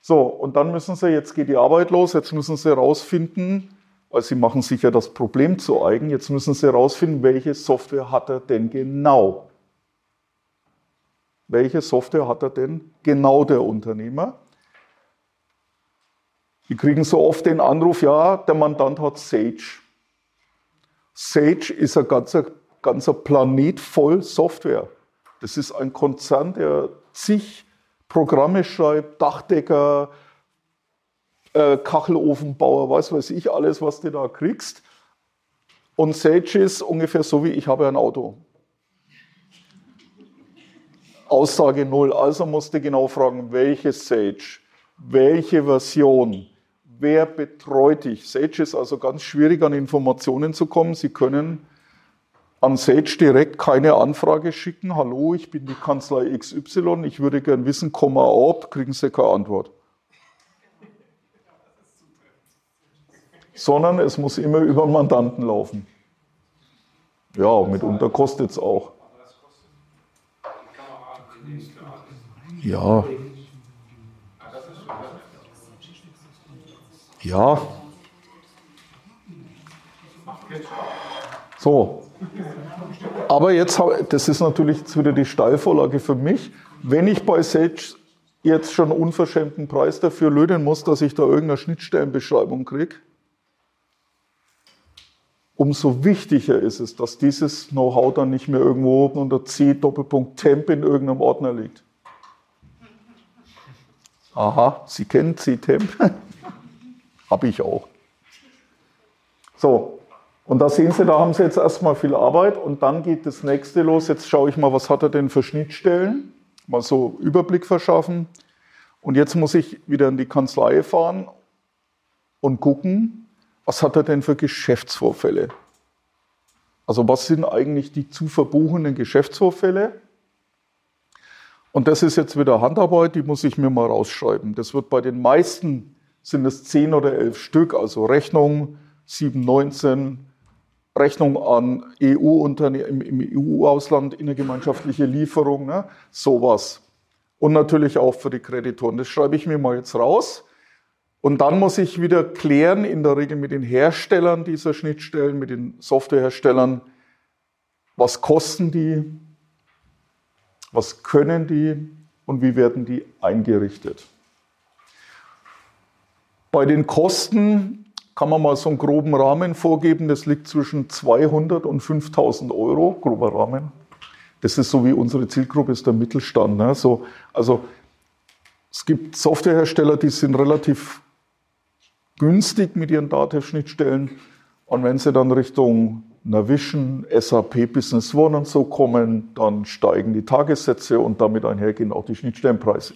So, und dann müssen Sie, jetzt geht die Arbeit los, jetzt müssen Sie herausfinden, weil Sie machen sich ja das Problem zu eigen, jetzt müssen Sie herausfinden, welche Software hat er denn genau welche Software hat er denn? Genau der Unternehmer. Wir kriegen so oft den Anruf, ja, der Mandant hat Sage. Sage ist ein ganzer, ganzer Planet voll Software. Das ist ein Konzern, der zig Programme schreibt, Dachdecker, äh, Kachelofenbauer, was weiß ich, alles, was du da kriegst. Und Sage ist ungefähr so wie ich habe ein Auto. Aussage null. Also musste genau fragen, welche Sage, welche Version, wer betreut dich. Sage ist also ganz schwierig an Informationen zu kommen. Sie können an Sage direkt keine Anfrage schicken. Hallo, ich bin die Kanzlei XY, ich würde gern wissen, Komma ob, kriegen Sie keine Antwort. Sondern es muss immer über den Mandanten laufen. Ja, mitunter kostet es auch. Ja. Ja. So. Aber jetzt, das ist natürlich jetzt wieder die Steilvorlage für mich. Wenn ich bei Sage jetzt schon unverschämten Preis dafür löden muss, dass ich da irgendeine Schnittstellenbeschreibung kriege, umso wichtiger ist es, dass dieses Know-how dann nicht mehr irgendwo oben unter C Doppelpunkt Temp in irgendeinem Ordner liegt. Aha, Sie kennen C-Temp? Habe ich auch. So, und da sehen Sie, da haben Sie jetzt erstmal viel Arbeit und dann geht das nächste los. Jetzt schaue ich mal, was hat er denn für Schnittstellen? Mal so Überblick verschaffen. Und jetzt muss ich wieder in die Kanzlei fahren und gucken, was hat er denn für Geschäftsvorfälle? Also was sind eigentlich die zu verbuchenden Geschäftsvorfälle? Und das ist jetzt wieder Handarbeit, die muss ich mir mal rausschreiben. Das wird bei den meisten, sind es 10 oder 11 Stück, also Rechnung 719, Rechnung an EU-Unternehmen im EU-Ausland, innergemeinschaftliche Lieferung, ne? sowas. Und natürlich auch für die Kreditoren. Das schreibe ich mir mal jetzt raus. Und dann muss ich wieder klären, in der Regel mit den Herstellern dieser Schnittstellen, mit den Softwareherstellern, was kosten die, was können die und wie werden die eingerichtet. Bei den Kosten kann man mal so einen groben Rahmen vorgeben, das liegt zwischen 200 und 5000 Euro, grober Rahmen. Das ist so wie unsere Zielgruppe ist der Mittelstand. Ne? So, also es gibt Softwarehersteller, die sind relativ günstig mit ihren Datenschnittstellen. Und wenn sie dann Richtung Navision, SAP Business One und so kommen, dann steigen die Tagessätze und damit einhergehen auch die Schnittstellenpreise.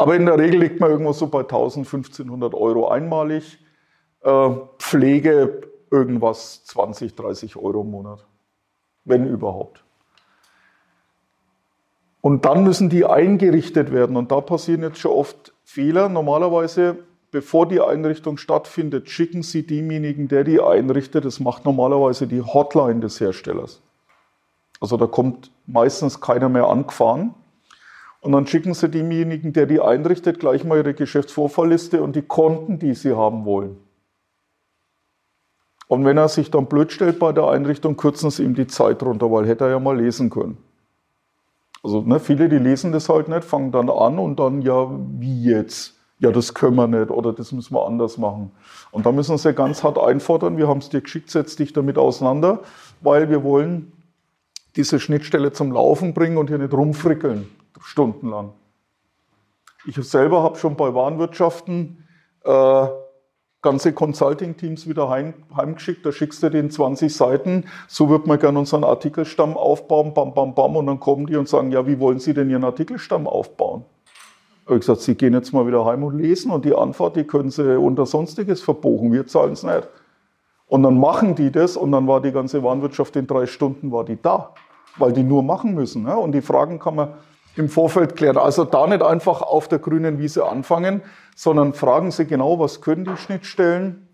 Aber in der Regel liegt man irgendwo so bei 1000, 1500 Euro einmalig. Äh, Pflege irgendwas 20, 30 Euro im Monat. Wenn überhaupt. Und dann müssen die eingerichtet werden. Und da passieren jetzt schon oft Fehler. Normalerweise bevor die Einrichtung stattfindet, schicken Sie demjenigen, der die einrichtet, das macht normalerweise die Hotline des Herstellers. Also da kommt meistens keiner mehr angefahren. Und dann schicken Sie demjenigen, der die einrichtet, gleich mal Ihre Geschäftsvorfallliste und die Konten, die Sie haben wollen. Und wenn er sich dann blöd stellt bei der Einrichtung, kürzen Sie ihm die Zeit runter, weil hätte er ja mal lesen können. Also ne, viele, die lesen das halt nicht, fangen dann an und dann, ja, wie jetzt? ja, das können wir nicht oder das müssen wir anders machen. Und da müssen sie ganz hart einfordern, wir haben es dir geschickt, setz dich damit auseinander, weil wir wollen diese Schnittstelle zum Laufen bringen und hier nicht rumfrickeln, stundenlang. Ich selber habe schon bei Warenwirtschaften äh, ganze Consulting-Teams wieder heim, heimgeschickt, da schickst du den 20 Seiten, so wird man gerne unseren Artikelstamm aufbauen, bam, bam, bam, und dann kommen die und sagen, ja, wie wollen Sie denn Ihren Artikelstamm aufbauen? habe ich gesagt, Sie gehen jetzt mal wieder heim und lesen und die Antwort, die können Sie unter Sonstiges verbuchen, wir zahlen es nicht. Und dann machen die das und dann war die ganze Warenwirtschaft in drei Stunden war die da, weil die nur machen müssen. Ne? Und die Fragen kann man im Vorfeld klären. Also da nicht einfach auf der grünen Wiese anfangen, sondern fragen Sie genau, was können die Schnittstellen.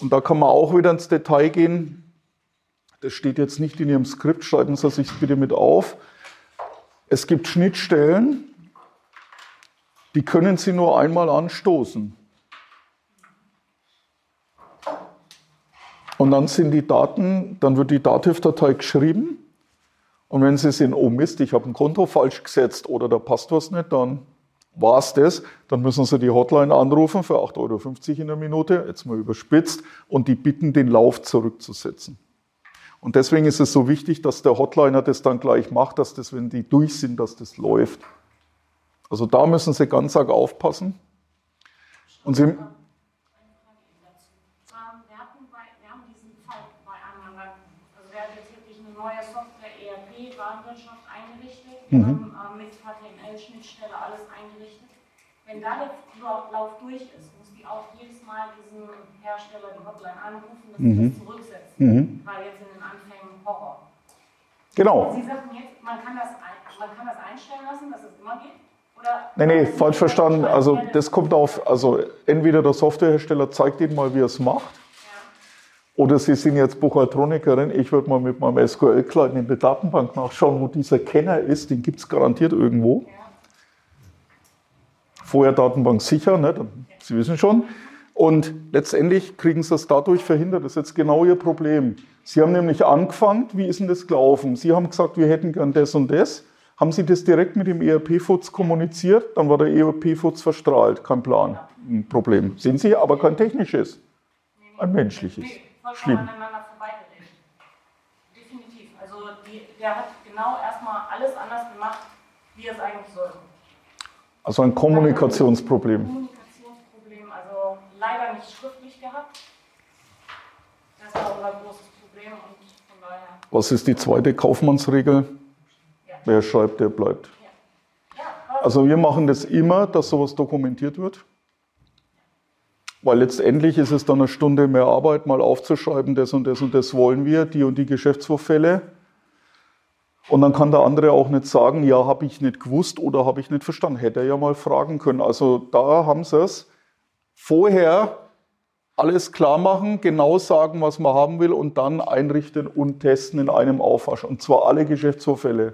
Und da kann man auch wieder ins Detail gehen. Das steht jetzt nicht in Ihrem Skript, schreiben Sie sich bitte mit auf. Es gibt Schnittstellen, die können Sie nur einmal anstoßen. Und dann sind die Daten, dann wird die Dativ-Datei geschrieben. Und wenn Sie sehen, oh Mist, ich habe ein Konto falsch gesetzt oder da passt was nicht, dann war es das. Dann müssen Sie die Hotline anrufen für 8,50 Euro in der Minute, jetzt mal überspitzt, und die bitten, den Lauf zurückzusetzen. Und deswegen ist es so wichtig, dass der Hotliner das dann gleich macht, dass das, wenn die durch sind, dass das läuft. Also da müssen Sie ganz arg aufpassen. Und Sie, Mhm. Ähm, mit HTML-Schnittstelle alles eingerichtet. Wenn da der Lauf durch ist, muss die auch jedes Mal diesen Hersteller die Hotline anrufen, dass mhm. sie das zurücksetzen. Mhm. Weil jetzt in den Anfängen Horror. Genau. Sie sagten jetzt, man kann das, man kann das einstellen lassen, dass es immer geht? Oder Nee, nee, falsch verstanden. Also das kommt auf, also entweder der Softwarehersteller zeigt Ihnen mal, wie er es macht, oder Sie sind jetzt Buchhaltronikerin, ich würde mal mit meinem SQL-Client in der Datenbank nachschauen, wo dieser Kenner ist, den gibt es garantiert irgendwo. Vorher Datenbank sicher, ne? Sie wissen schon. Und letztendlich kriegen Sie das dadurch verhindert. Das ist jetzt genau Ihr Problem. Sie haben nämlich angefangen, wie ist denn das gelaufen? Sie haben gesagt, wir hätten gern das und das. Haben Sie das direkt mit dem ERP-Futz kommuniziert? Dann war der ERP-Futz verstrahlt. Kein Plan. Ein Problem. Sehen Sie, aber kein technisches. Ein menschliches. Vollkommen Schlimm. aneinander vorbeigeredet. Definitiv. Also die, der hat genau erstmal alles anders gemacht, wie er es eigentlich sollte. Also ein Kommunikationsproblem. Kommunikationsproblem, also leider nicht schriftlich gehabt. Das war unser großes Problem und von daher. Was ist die zweite Kaufmannsregel? Wer schreibt, der bleibt. Ja, aber Also wir machen das immer, dass sowas dokumentiert wird. Weil letztendlich ist es dann eine Stunde mehr Arbeit, mal aufzuschreiben, das und das und das wollen wir, die und die Geschäftsvorfälle. Und dann kann der andere auch nicht sagen, ja, habe ich nicht gewusst oder habe ich nicht verstanden. Hätte er ja mal fragen können. Also da haben sie es. Vorher alles klar machen, genau sagen, was man haben will und dann einrichten und testen in einem Aufwasch. Und zwar alle Geschäftsvorfälle.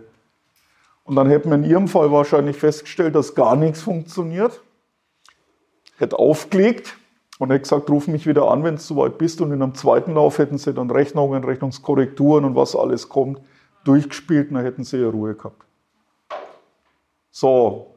Und dann hätten wir in Ihrem Fall wahrscheinlich festgestellt, dass gar nichts funktioniert. Hätte aufgelegt und hätte gesagt, ruf mich wieder an, wenn du soweit bist. Und in einem zweiten Lauf hätten Sie dann Rechnungen, Rechnungskorrekturen und was alles kommt, durchgespielt und dann hätten Sie Ihre Ruhe gehabt. So,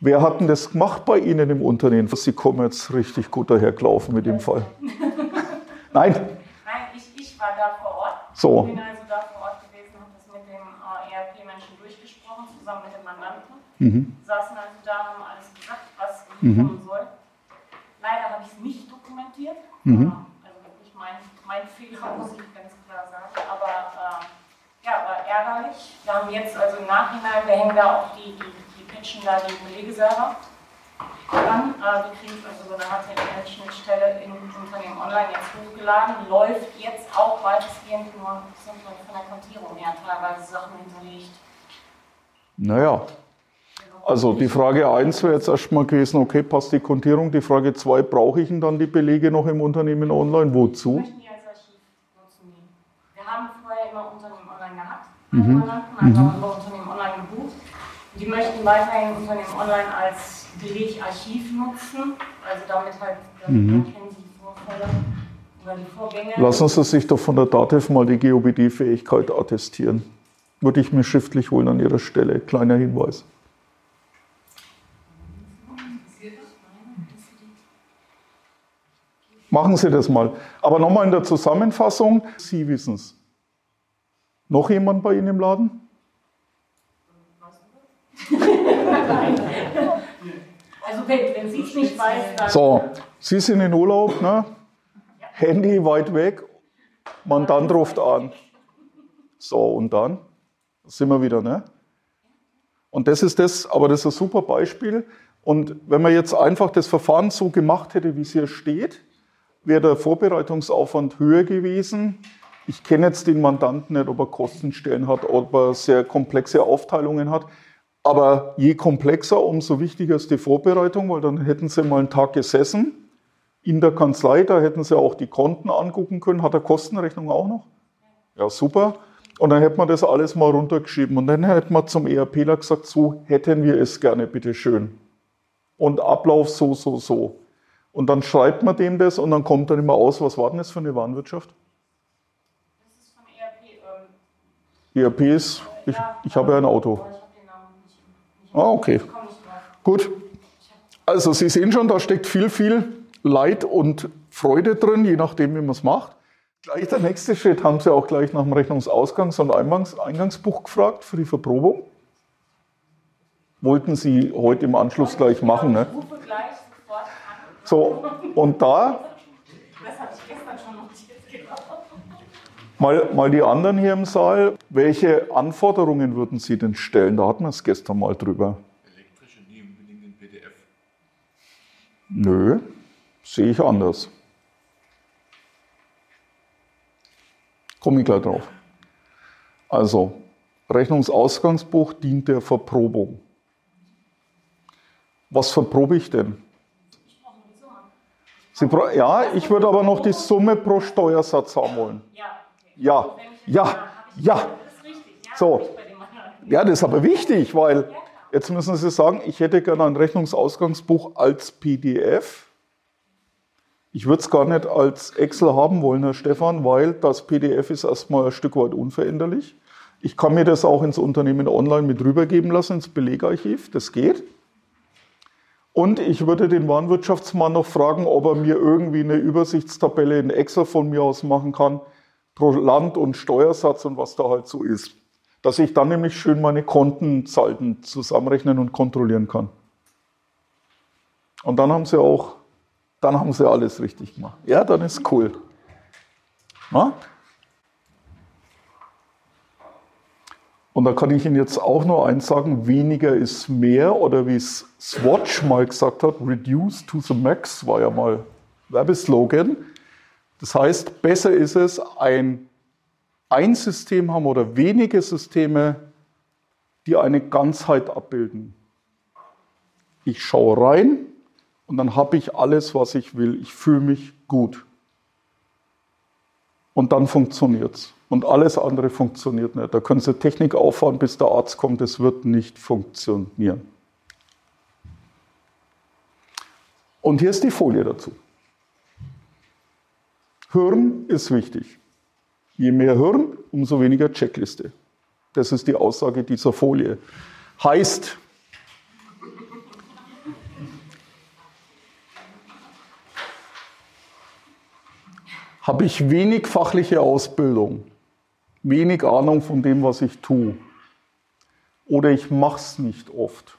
wer hat denn das gemacht bei Ihnen im Unternehmen? Sie kommen jetzt richtig gut dahergelaufen mit dem Fall. Nein, nein, ich, ich war da vor Ort. So. Ich bin also da vor Ort gewesen, habe das mit dem äh, ERP-Menschen durchgesprochen, zusammen mit dem Mandanten. Mhm. Saßen also da, haben alles gesagt, was kommen soll. Leider habe ich es nicht dokumentiert. Mhm. Äh, Also wirklich mein, mein Fehler, muss ich ganz klar sagen. Aber äh, ja, war ärgerlich. Wir haben jetzt also im Nachhinein, wir hängen da auch die, die, die patchen da die Belege selber dran. Äh, wir kriegen also so eine HTML-Schnittstelle im Unternehmen online jetzt hochgeladen. Läuft jetzt auch weitestgehend nur sind von der Kontierung her teilweise Sachen hinterlegt. naja. Also die Frage 1 wäre jetzt erstmal gewesen, okay, passt die Kontierung. Die Frage 2, brauche ich denn dann die Belege noch im Unternehmen online? Wozu? möchten die als Archiv nutzen. Wir haben vorher immer Unternehmen online gehabt, Mhm. Also über Unternehmen online gebucht. Die möchten weiterhin Unternehmen online als Belegarchiv nutzen, also damit halt, Mhm. kennen sie die Vorfälle oder die Vorgänge. Lassen Sie sich doch von der DATEV mal die GOBD-Fähigkeit attestieren. Würde ich mir schriftlich holen an Ihrer Stelle. Kleiner Hinweis. Machen Sie das mal. Aber nochmal in der Zusammenfassung, Sie wissen es. Noch jemand bei Ihnen im Laden? Also wenn, wenn sie es nicht weiß, dann So, Sie sind in Urlaub, ne? Handy weit weg, Mandant ruft an. So, und dann sind wir wieder, ne? Und das ist das, aber das ist ein super Beispiel. Und wenn man jetzt einfach das Verfahren so gemacht hätte, wie es hier steht, wäre der Vorbereitungsaufwand höher gewesen. Ich kenne jetzt den Mandanten nicht, ob er Kostenstellen hat, ob er sehr komplexe Aufteilungen hat. Aber je komplexer, umso wichtiger ist die Vorbereitung, weil dann hätten Sie mal einen Tag gesessen in der Kanzlei, da hätten Sie auch die Konten angucken können. Hat er Kostenrechnung auch noch? Ja, super. Und dann hätte man das alles mal runtergeschrieben. Und dann hätte man zum ERPler gesagt, so hätten wir es gerne, bitteschön. Und Ablauf so, so, so. Und dann schreibt man dem das und dann kommt dann immer aus, was war denn das für eine Warenwirtschaft? das ist von ERP. Ähm, ERP ist, ich, ich habe ja ein Auto. ich habe Namen nicht. nicht Ah, okay. Gut. Also Sie sehen schon, da steckt viel, viel Leid und Freude drin, je nachdem, wie man es macht. Gleich der nächste Schritt haben Sie auch gleich nach dem Rechnungsausgangs- und Eingangs Eingangsbuch gefragt für die Verprobung. Wollten Sie heute im Anschluss gleich machen, ne? Ich rufe gleich. So, und da Das habe ich gestern schon notiert. Genau. mal, mal die anderen hier im Saal. Welche Anforderungen würden Sie denn stellen? Da hatten wir es gestern mal drüber. Elektrische nie unbedingt in PDF. Nö, sehe ich anders. Komme ich gleich drauf. Also, Rechnungsausgangsbuch dient der Verprobung. Was verprobe ich denn? Ja, ich würde aber noch die Summe pro Steuersatz haben wollen. Ja, ja, ja. So. Ja, das ist aber wichtig, weil jetzt müssen Sie sagen, ich hätte gerne ein Rechnungsausgangsbuch als PDF. Ich würde es gar nicht als Excel haben wollen, Herr Stefan, weil das PDF ist erstmal ein Stück weit unveränderlich. Ich kann mir das auch ins Unternehmen online mit rübergeben lassen, ins Belegarchiv, das geht. Und ich würde den Warenwirtschaftsmann noch fragen, ob er mir irgendwie eine Übersichtstabelle in Excel von mir aus machen kann, pro Land und Steuersatz und was da halt so ist. Dass ich dann nämlich schön meine Kontensalden zusammenrechnen und kontrollieren kann. Und dann haben sie auch, dann haben sie alles richtig gemacht. Ja, dann ist cool. Na? Und da kann ich Ihnen jetzt auch nur eins sagen, weniger ist mehr oder wie es Swatch mal gesagt hat, reduce to the max war ja mal Werbeslogan. Das heißt, besser ist es, ein, ein System haben oder wenige Systeme, die eine Ganzheit abbilden. Ich schaue rein und dann habe ich alles, was ich will. Ich fühle mich gut. Und dann funktioniert es. Und alles andere funktioniert nicht. Da können Sie Technik auffahren, bis der Arzt kommt. Es wird nicht funktionieren. Und hier ist die Folie dazu. Hirn ist wichtig. Je mehr Hirn, umso weniger Checkliste. Das ist die Aussage dieser Folie. Heißt, habe ich wenig fachliche Ausbildung, wenig Ahnung von dem, was ich tue. Oder ich mache es nicht oft.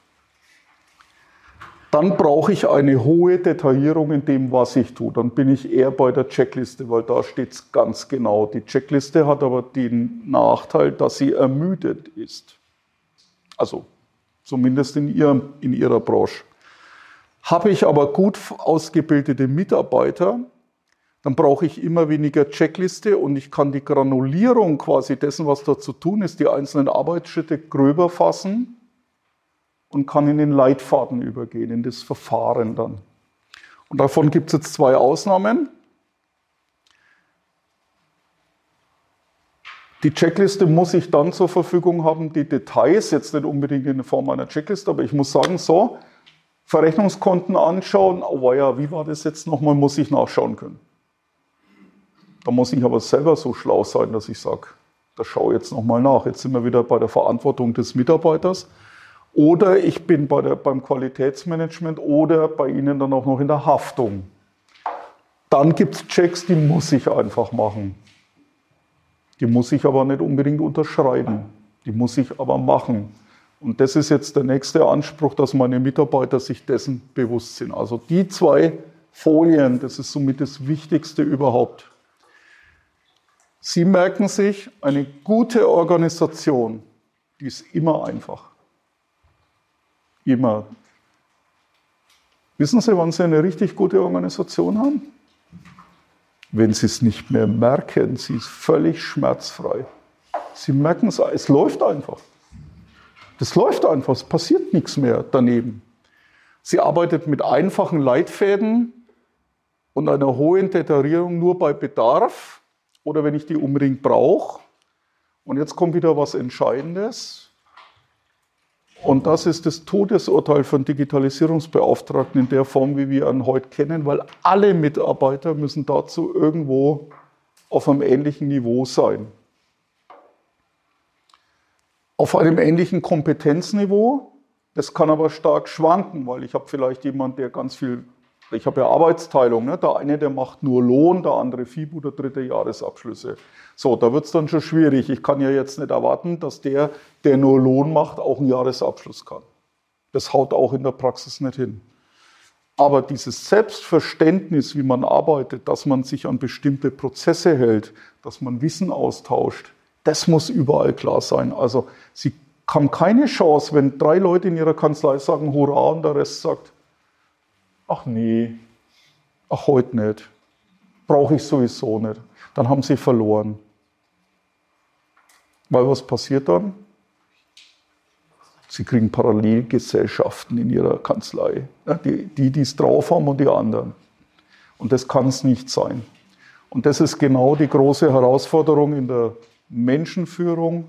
Dann brauche ich eine hohe Detaillierung in dem, was ich tue. Dann bin ich eher bei der Checkliste, weil da steht es ganz genau. Die Checkliste hat aber den Nachteil, dass sie ermüdet ist. Also zumindest in, ihrem, in ihrer Branche. Habe ich aber gut ausgebildete Mitarbeiter, dann brauche ich immer weniger Checkliste und ich kann die Granulierung quasi dessen, was da zu tun ist, die einzelnen Arbeitsschritte gröber fassen und kann in den Leitfaden übergehen, in das Verfahren dann. Und davon gibt es jetzt zwei Ausnahmen. Die Checkliste muss ich dann zur Verfügung haben, die Details, jetzt nicht unbedingt in Form einer Checkliste, aber ich muss sagen, so, Verrechnungskonten anschauen, oh ja, wie war das jetzt nochmal, muss ich nachschauen können. Da muss ich aber selber so schlau sein, dass ich sage, da schaue jetzt nochmal nach. Jetzt sind wir wieder bei der Verantwortung des Mitarbeiters. Oder ich bin bei der, beim Qualitätsmanagement oder bei Ihnen dann auch noch in der Haftung. Dann gibt es Checks, die muss ich einfach machen. Die muss ich aber nicht unbedingt unterschreiben. Die muss ich aber machen. Und das ist jetzt der nächste Anspruch, dass meine Mitarbeiter sich dessen bewusst sind. Also die zwei Folien, das ist somit das Wichtigste überhaupt. Sie merken sich, eine gute Organisation, die ist immer einfach. Immer. Wissen Sie, wann Sie eine richtig gute Organisation haben? Wenn Sie es nicht mehr merken, sie ist völlig schmerzfrei. Sie merken es, es läuft einfach. Das läuft einfach, es passiert nichts mehr daneben. Sie arbeitet mit einfachen Leitfäden und einer hohen Detaillierung nur bei Bedarf oder wenn ich die unbedingt brauche. Und jetzt kommt wieder was Entscheidendes. Und das ist das Todesurteil von Digitalisierungsbeauftragten in der Form, wie wir ihn heute kennen, weil alle Mitarbeiter müssen dazu irgendwo auf einem ähnlichen Niveau sein. Auf einem ähnlichen Kompetenzniveau. Das kann aber stark schwanken, weil ich habe vielleicht jemanden, der ganz viel ich habe ja Arbeitsteilung. Ne? Der eine, der macht nur Lohn, der andere FIBU, der dritte Jahresabschlüsse. So, da wird es dann schon schwierig. Ich kann ja jetzt nicht erwarten, dass der, der nur Lohn macht, auch einen Jahresabschluss kann. Das haut auch in der Praxis nicht hin. Aber dieses Selbstverständnis, wie man arbeitet, dass man sich an bestimmte Prozesse hält, dass man Wissen austauscht, das muss überall klar sein. Also Sie haben keine Chance, wenn drei Leute in Ihrer Kanzlei sagen Hurra und der Rest sagt, ach nee, ach heute nicht, brauche ich sowieso nicht, dann haben sie verloren. Weil was passiert dann? Sie kriegen Parallelgesellschaften in ihrer Kanzlei. Die, die es drauf haben und die anderen. Und das kann es nicht sein. Und das ist genau die große Herausforderung in der Menschenführung,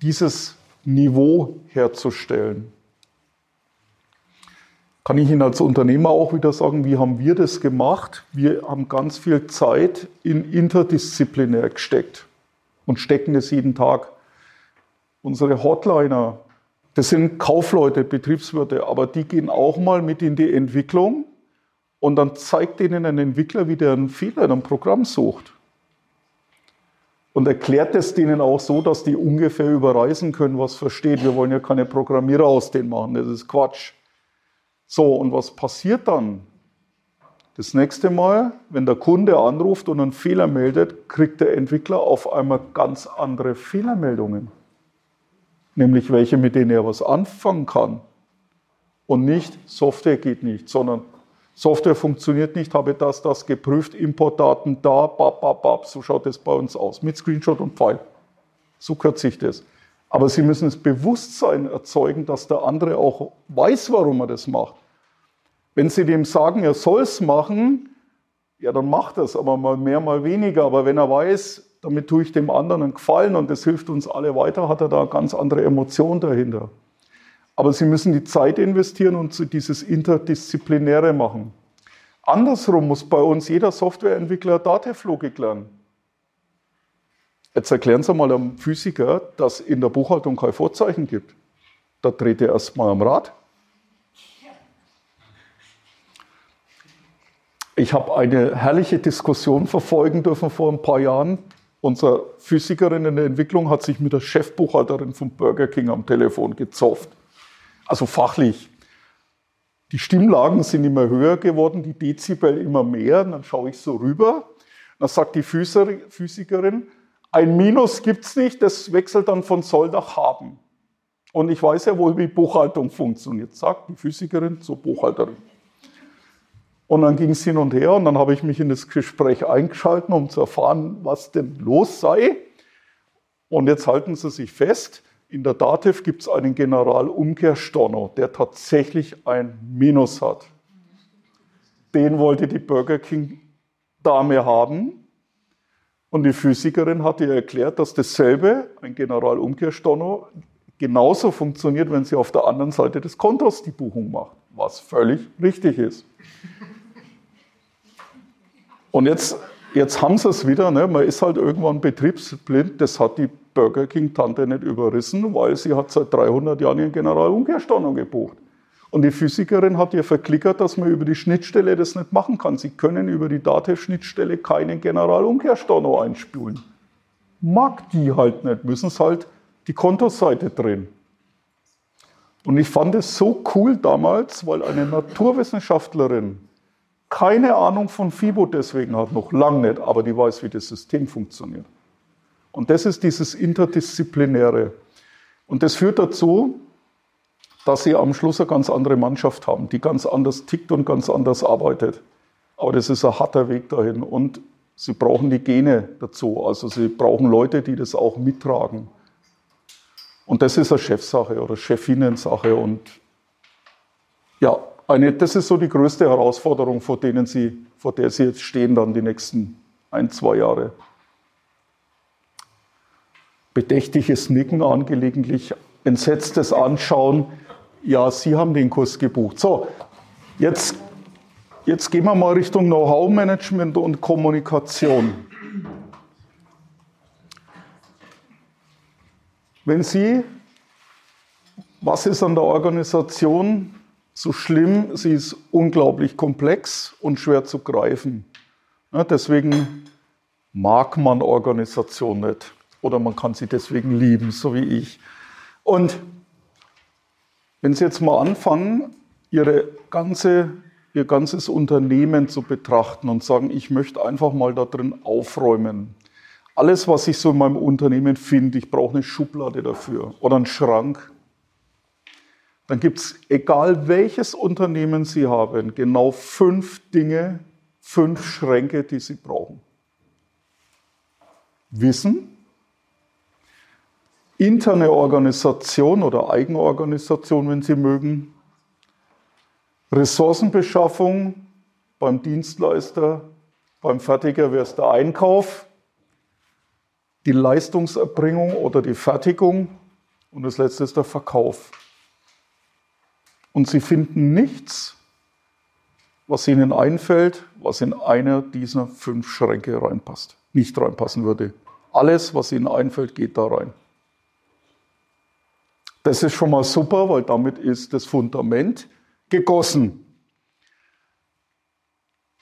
dieses Niveau herzustellen. Kann ich Ihnen als Unternehmer auch wieder sagen, wie haben wir das gemacht? Wir haben ganz viel Zeit in interdisziplinär gesteckt und stecken es jeden Tag. Unsere Hotliner, das sind Kaufleute, Betriebswirte, aber die gehen auch mal mit in die Entwicklung und dann zeigt ihnen ein Entwickler, wie der einen Fehler in einem Programm sucht. Und erklärt es denen auch so, dass die ungefähr überreisen können, was versteht. Wir wollen ja keine Programmierer aus denen machen, das ist Quatsch. So, und was passiert dann? Das nächste Mal, wenn der Kunde anruft und einen Fehler meldet, kriegt der Entwickler auf einmal ganz andere Fehlermeldungen. Nämlich welche, mit denen er was anfangen kann. Und nicht Software geht nicht, sondern Software funktioniert nicht, habe das, das geprüft, Importdaten da, bap, bap, bap. So schaut es bei uns aus, mit Screenshot und Pfeil. So kürze ich das. Aber Sie müssen das Bewusstsein erzeugen, dass der andere auch weiß, warum er das macht. Wenn Sie dem sagen, er soll es machen, ja, dann macht er es, aber mal mehr, mal weniger. Aber wenn er weiß, damit tue ich dem anderen einen Gefallen und das hilft uns alle weiter, hat er da eine ganz andere Emotion dahinter. Aber Sie müssen die Zeit investieren und dieses Interdisziplinäre machen. Andersrum muss bei uns jeder Softwareentwickler Datenlogik lernen. Jetzt erklären Sie mal einem Physiker, dass in der Buchhaltung kein Vorzeichen gibt. Da dreht er erstmal am Rad. Ich habe eine herrliche Diskussion verfolgen dürfen vor ein paar Jahren. Unsere Physikerin in der Entwicklung hat sich mit der Chefbuchhalterin von Burger King am Telefon gezofft also fachlich. Die Stimmlagen sind immer höher geworden, die Dezibel immer mehr. Und dann schaue ich so rüber. Dann sagt die Physikerin, ein Minus gibt es nicht, das wechselt dann von soll nach haben. Und ich weiß ja wohl, wie Buchhaltung funktioniert, sagt die Physikerin zur Buchhalterin. Und dann ging es hin und her und dann habe ich mich in das Gespräch eingeschalten, um zu erfahren, was denn los sei. Und jetzt halten Sie sich fest, in der Dativ gibt es einen Generalumkehrstorno, der tatsächlich ein Minus hat. Den wollte die Burger King Dame haben. Und die Physikerin hat ihr erklärt, dass dasselbe, ein Generalumkehrstorno, genauso funktioniert, wenn sie auf der anderen Seite des Kontos die Buchung macht, was völlig richtig ist. Und jetzt, jetzt haben sie es wieder, ne? man ist halt irgendwann betriebsblind, das hat die Burger King-Tante nicht überrissen, weil sie hat seit 300 Jahren ihren Generalumkehrsteuer gebucht. Und die Physikerin hat ihr verklickert, dass man über die Schnittstelle das nicht machen kann. Sie können über die Datev-Schnittstelle keinen Generalumkehrsteuer einspülen. Mag die halt nicht, müssen es halt die Kontoseite drehen. Und ich fand es so cool damals, weil eine Naturwissenschaftlerin keine Ahnung von FIBO deswegen hat, noch lange nicht, aber die weiß, wie das System funktioniert. Und das ist dieses Interdisziplinäre. Und das führt dazu, dass sie am Schluss eine ganz andere Mannschaft haben, die ganz anders tickt und ganz anders arbeitet. Aber das ist ein harter Weg dahin. Und sie brauchen die Gene dazu. Also sie brauchen Leute, die das auch mittragen. Und das ist eine Chefsache oder Chefinnensache. Und ja, eine, das ist so die größte Herausforderung, vor, denen sie, vor der sie jetzt stehen dann die nächsten ein, zwei Jahre bedächtiges Nicken angelegentlich, entsetztes Anschauen. Ja, Sie haben den Kurs gebucht. So, jetzt, jetzt gehen wir mal Richtung Know-how-Management und Kommunikation. Wenn Sie, was ist an der Organisation so schlimm? Sie ist unglaublich komplex und schwer zu greifen. Ja, deswegen mag man Organisation nicht oder man kann sie deswegen lieben, so wie ich. Und wenn Sie jetzt mal anfangen, Ihre ganze, Ihr ganzes Unternehmen zu betrachten und sagen, ich möchte einfach mal da drin aufräumen. Alles, was ich so in meinem Unternehmen finde, ich brauche eine Schublade dafür oder einen Schrank. Dann gibt es, egal welches Unternehmen Sie haben, genau fünf Dinge, fünf Schränke, die Sie brauchen. Wissen, interne Organisation oder Eigenorganisation, wenn Sie mögen, Ressourcenbeschaffung beim Dienstleister, beim Fertiger wäre es der Einkauf, die Leistungserbringung oder die Fertigung und das letzte ist der Verkauf. Und Sie finden nichts, was Ihnen einfällt, was in einer dieser fünf Schränke reinpasst, nicht reinpassen würde. Alles, was Ihnen einfällt, geht da rein. Das ist schon mal super, weil damit ist das Fundament gegossen.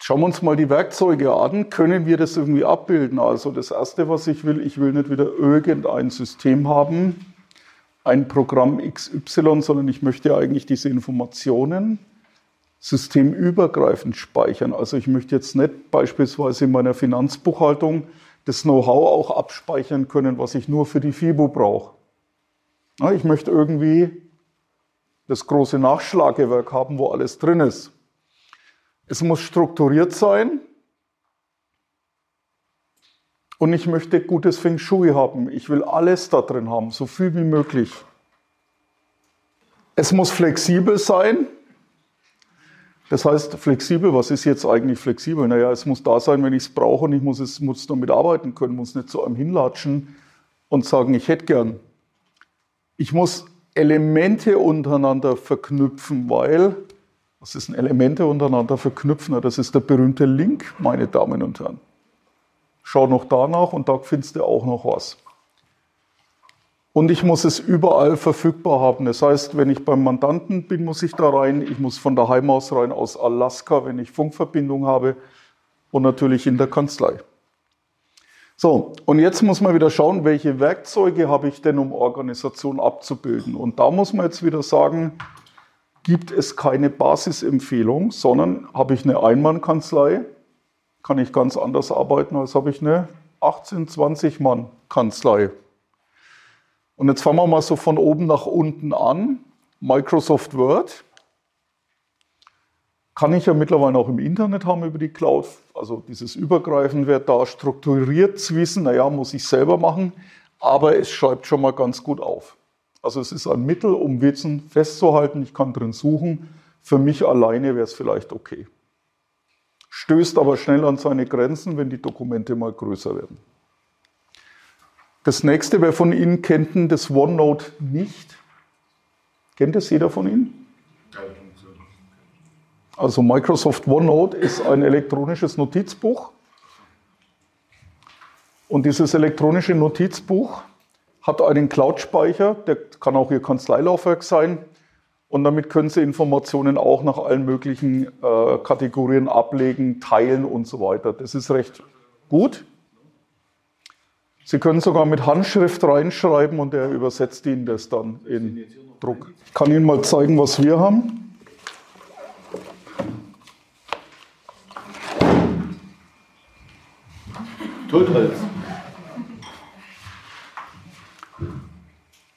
Schauen wir uns mal die Werkzeuge an. Können wir das irgendwie abbilden? Also das Erste, was ich will, ich will nicht wieder irgendein System haben, ein Programm XY, sondern ich möchte eigentlich diese Informationen systemübergreifend speichern. Also ich möchte jetzt nicht beispielsweise in meiner Finanzbuchhaltung das Know-how auch abspeichern können, was ich nur für die FIBO brauche. Ich möchte irgendwie das große Nachschlagewerk haben, wo alles drin ist. Es muss strukturiert sein. Und ich möchte gutes Feng Shui haben. Ich will alles da drin haben, so viel wie möglich. Es muss flexibel sein. Das heißt, flexibel, was ist jetzt eigentlich flexibel? Naja, es muss da sein, wenn ich es brauche und ich muss, es, muss damit arbeiten können, muss nicht zu einem hinlatschen und sagen, ich hätte gern. Ich muss Elemente untereinander verknüpfen, weil, was ist ein Elemente untereinander verknüpfen? Das ist der berühmte Link, meine Damen und Herren. Schau noch danach und da findest du auch noch was. Und ich muss es überall verfügbar haben. Das heißt, wenn ich beim Mandanten bin, muss ich da rein. Ich muss von daheim aus rein, aus Alaska, wenn ich Funkverbindung habe. Und natürlich in der Kanzlei. So, und jetzt muss man wieder schauen, welche Werkzeuge habe ich denn, um Organisation abzubilden. Und da muss man jetzt wieder sagen, gibt es keine Basisempfehlung, sondern habe ich eine Einmannkanzlei, kann ich ganz anders arbeiten, als habe ich eine 18, 20 Mann Kanzlei. Und jetzt fangen wir mal so von oben nach unten an. Microsoft Word kann ich ja mittlerweile auch im Internet haben über die Cloud. Also dieses Übergreifen wird da strukturiert zu wissen, naja, muss ich selber machen, aber es schreibt schon mal ganz gut auf. Also es ist ein Mittel, um Wissen festzuhalten, ich kann drin suchen. Für mich alleine wäre es vielleicht okay. Stößt aber schnell an seine Grenzen, wenn die Dokumente mal größer werden. Das nächste, wer von Ihnen kennt das OneNote nicht? Kennt es jeder von Ihnen? Also Microsoft OneNote ist ein elektronisches Notizbuch. Und dieses elektronische Notizbuch hat einen Cloud-Speicher, der kann auch Ihr Kanzleilaufwerk sein. Und damit können Sie Informationen auch nach allen möglichen äh, Kategorien ablegen, teilen und so weiter. Das ist recht gut. Sie können sogar mit Handschrift reinschreiben und er übersetzt Ihnen das dann in Druck. Ich kann Ihnen mal zeigen, was wir haben. Totholz.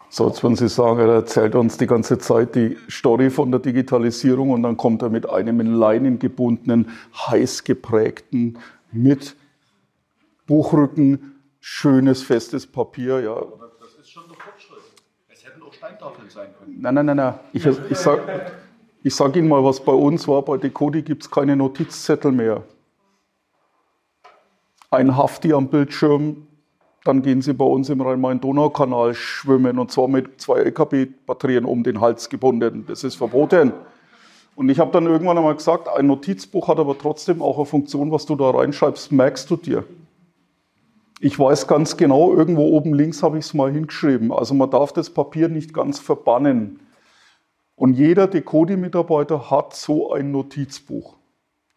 So, jetzt würden Sie sagen, er erzählt uns die ganze Zeit die Story von der Digitalisierung und dann kommt er mit einem in Leinen gebundenen, heiß geprägten, mit Buchrücken, schönes, festes Papier. Ja. Das ist schon der Fortschritt. Es hätten auch Steintafeln sein können. Nein, nein, nein, nein. Ich, ich sage ich sag Ihnen mal, was bei uns war. Bei Decodi gibt es keine Notizzettel mehr ein Hafti am Bildschirm, dann gehen Sie bei uns im Rhein-Main-Donau-Kanal schwimmen und zwar mit zwei LKW-Batterien um den Hals gebunden. Das ist verboten. Und ich habe dann irgendwann einmal gesagt, ein Notizbuch hat aber trotzdem auch eine Funktion, was du da reinschreibst, merkst du dir. Ich weiß ganz genau, irgendwo oben links habe ich es mal hingeschrieben. Also man darf das Papier nicht ganz verbannen. Und jeder Decodi-Mitarbeiter hat so ein Notizbuch.